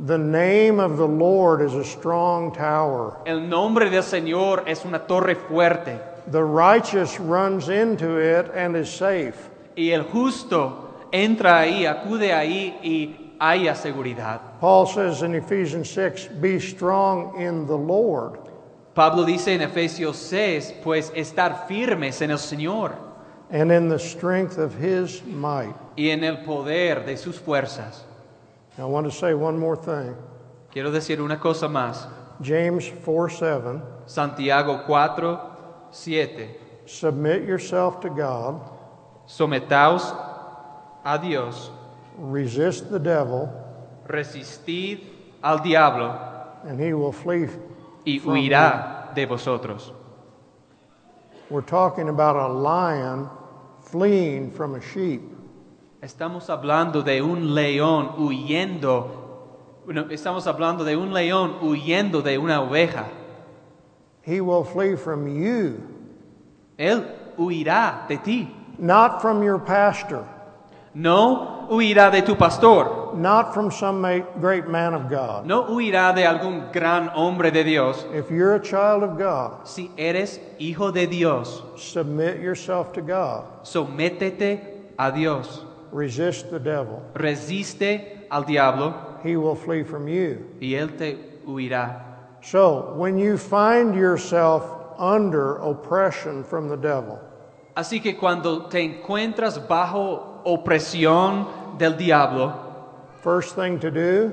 B: The name of the Lord is a strong tower.
A: El nombre del Señor es una torre fuerte
B: The righteous runs into it and is safe.
A: y el justo entra ahí, acude ahí y haya seguridad.
B: Paul says in Ephesians 6 Be strong in the Lord.
A: Pablo dice en Efesios 6, pues estar firmes en el Señor
B: and in the strength of his might.
A: y en el poder de sus fuerzas.
B: Now, I want to say one more thing.
A: Quiero decir una cosa más.
B: James 4 7
A: Santiago 4, 7.
B: Submit yourself to God,
A: Sometaos a Dios,
B: resist the devil,
A: resistid al diablo
B: and he will flee.
A: y
B: from
A: huirá de vosotros.
B: We're talking about a lion fleeing from a sheep.
A: Estamos hablando de un león huyendo. bueno, estamos hablando de un león huyendo de una oveja.
B: He will flee from you,
A: Él huirá de ti.
B: not from your pastor,
A: No huirá de tu pastor.
B: not from some great man of God.
A: No huirá de algún gran hombre de Dios.
B: If you're a child of God,
A: Si eres hijo de Dios,
B: submit yourself to God,
A: sométete a Dios.
B: resist the devil.
A: Resiste al diablo
B: He will flee from you.
A: y él te huirá.
B: So, when you find yourself under oppression from the devil,
A: Así que cuando te encuentras bajo opresión del diablo,
B: first thing to do,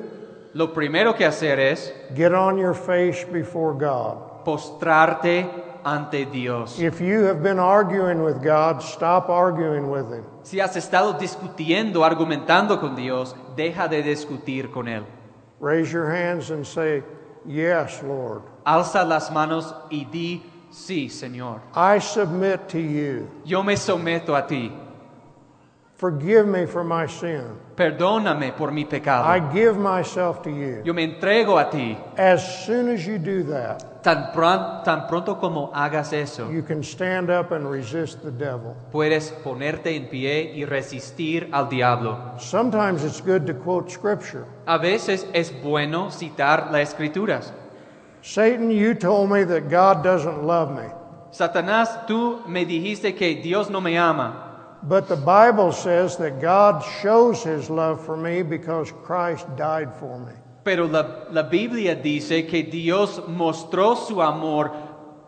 A: lo primero que hacer es
B: get on your face before God.
A: postrarte ante Dios.
B: If you have been arguing with God, stop arguing with Him.
A: Si has estado discutiendo, argumentando con Dios, deja de discutir con Él.
B: Raise your hands and say, Yes, Lord.
A: Alza las manos y di, sí, Señor.
B: I submit to you.
A: Yo me someto a ti.
B: Forgive me for my sin.
A: Perdóname por mi pecado.
B: I give myself to you.
A: Yo me entrego a ti.
B: As soon as you do that,
A: Tan, pron- tan pronto como hagas eso,
B: you can stand up and resist the devil.
A: puedes ponerte en pie y resistir al diablo.
B: Sometimes it's good to quote scripture.
A: A veces es bueno citar las escrituras.
B: Satan, you told me that God doesn't love me.
A: Satanás, tú me dijiste que Dios no me ama,
B: But the Bible says that God shows his love for me because Christ died for me.
A: pero la, la Biblia dice que Dios mostró su amor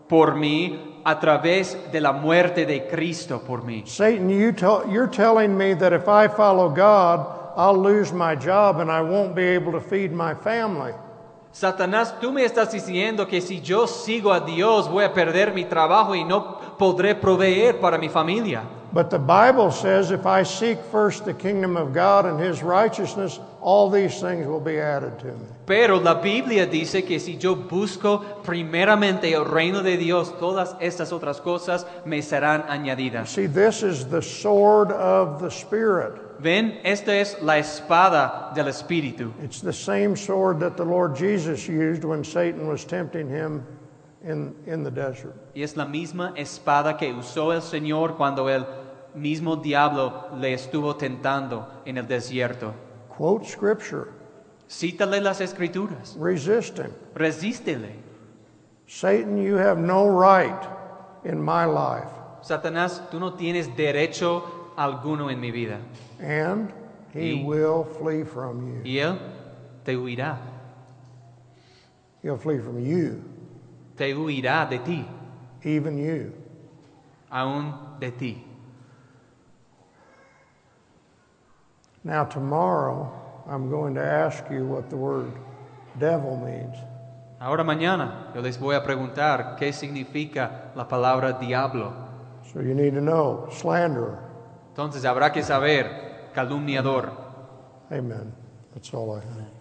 A: por mí a través de la muerte de Cristo por mí.
B: Satan, you you're telling me that if I follow God, I'll lose my job and I won't be able to feed my family.
A: Satanás, tú me estás diciendo que si yo sigo a Dios voy a perder mi trabajo y no podré proveer para mi familia.
B: But the Bible says if I seek first the kingdom of God and his righteousness, all these things will be added to me.
A: Pero la Biblia dice que si yo busco primeramente el reino de Dios, todas estas otras cosas me serán añadidas.
B: See, this is the sword of the Spirit.
A: Ven, esta es la espada del Espíritu.
B: It's the same sword that the Lord Jesus used when Satan was tempting him in, in the desert.
A: Y es la misma espada que usó el Señor cuando el mismo diablo le estuvo tentando en el desierto.
B: Quote scripture,
A: Cítale las escrituras,
B: resist him.
A: resístele.
B: Satan, you have no right in my life.
A: Satanás, tú no tienes derecho alguno en mi vida.
B: And he
A: Y-
B: will flee from you.
A: Y Él te huirá,
B: He'll flee from you,
A: te huirá de ti,
B: even you.
A: aún de ti.
B: Now, tomorrow, I'm going to ask you what the word devil means.
A: Ahora mañana yo les voy a preguntar qué significa la palabra diablo.
B: So you need to know slanderer.
A: Entonces habrá que saber, calumniador.
B: Amen. That's all I have.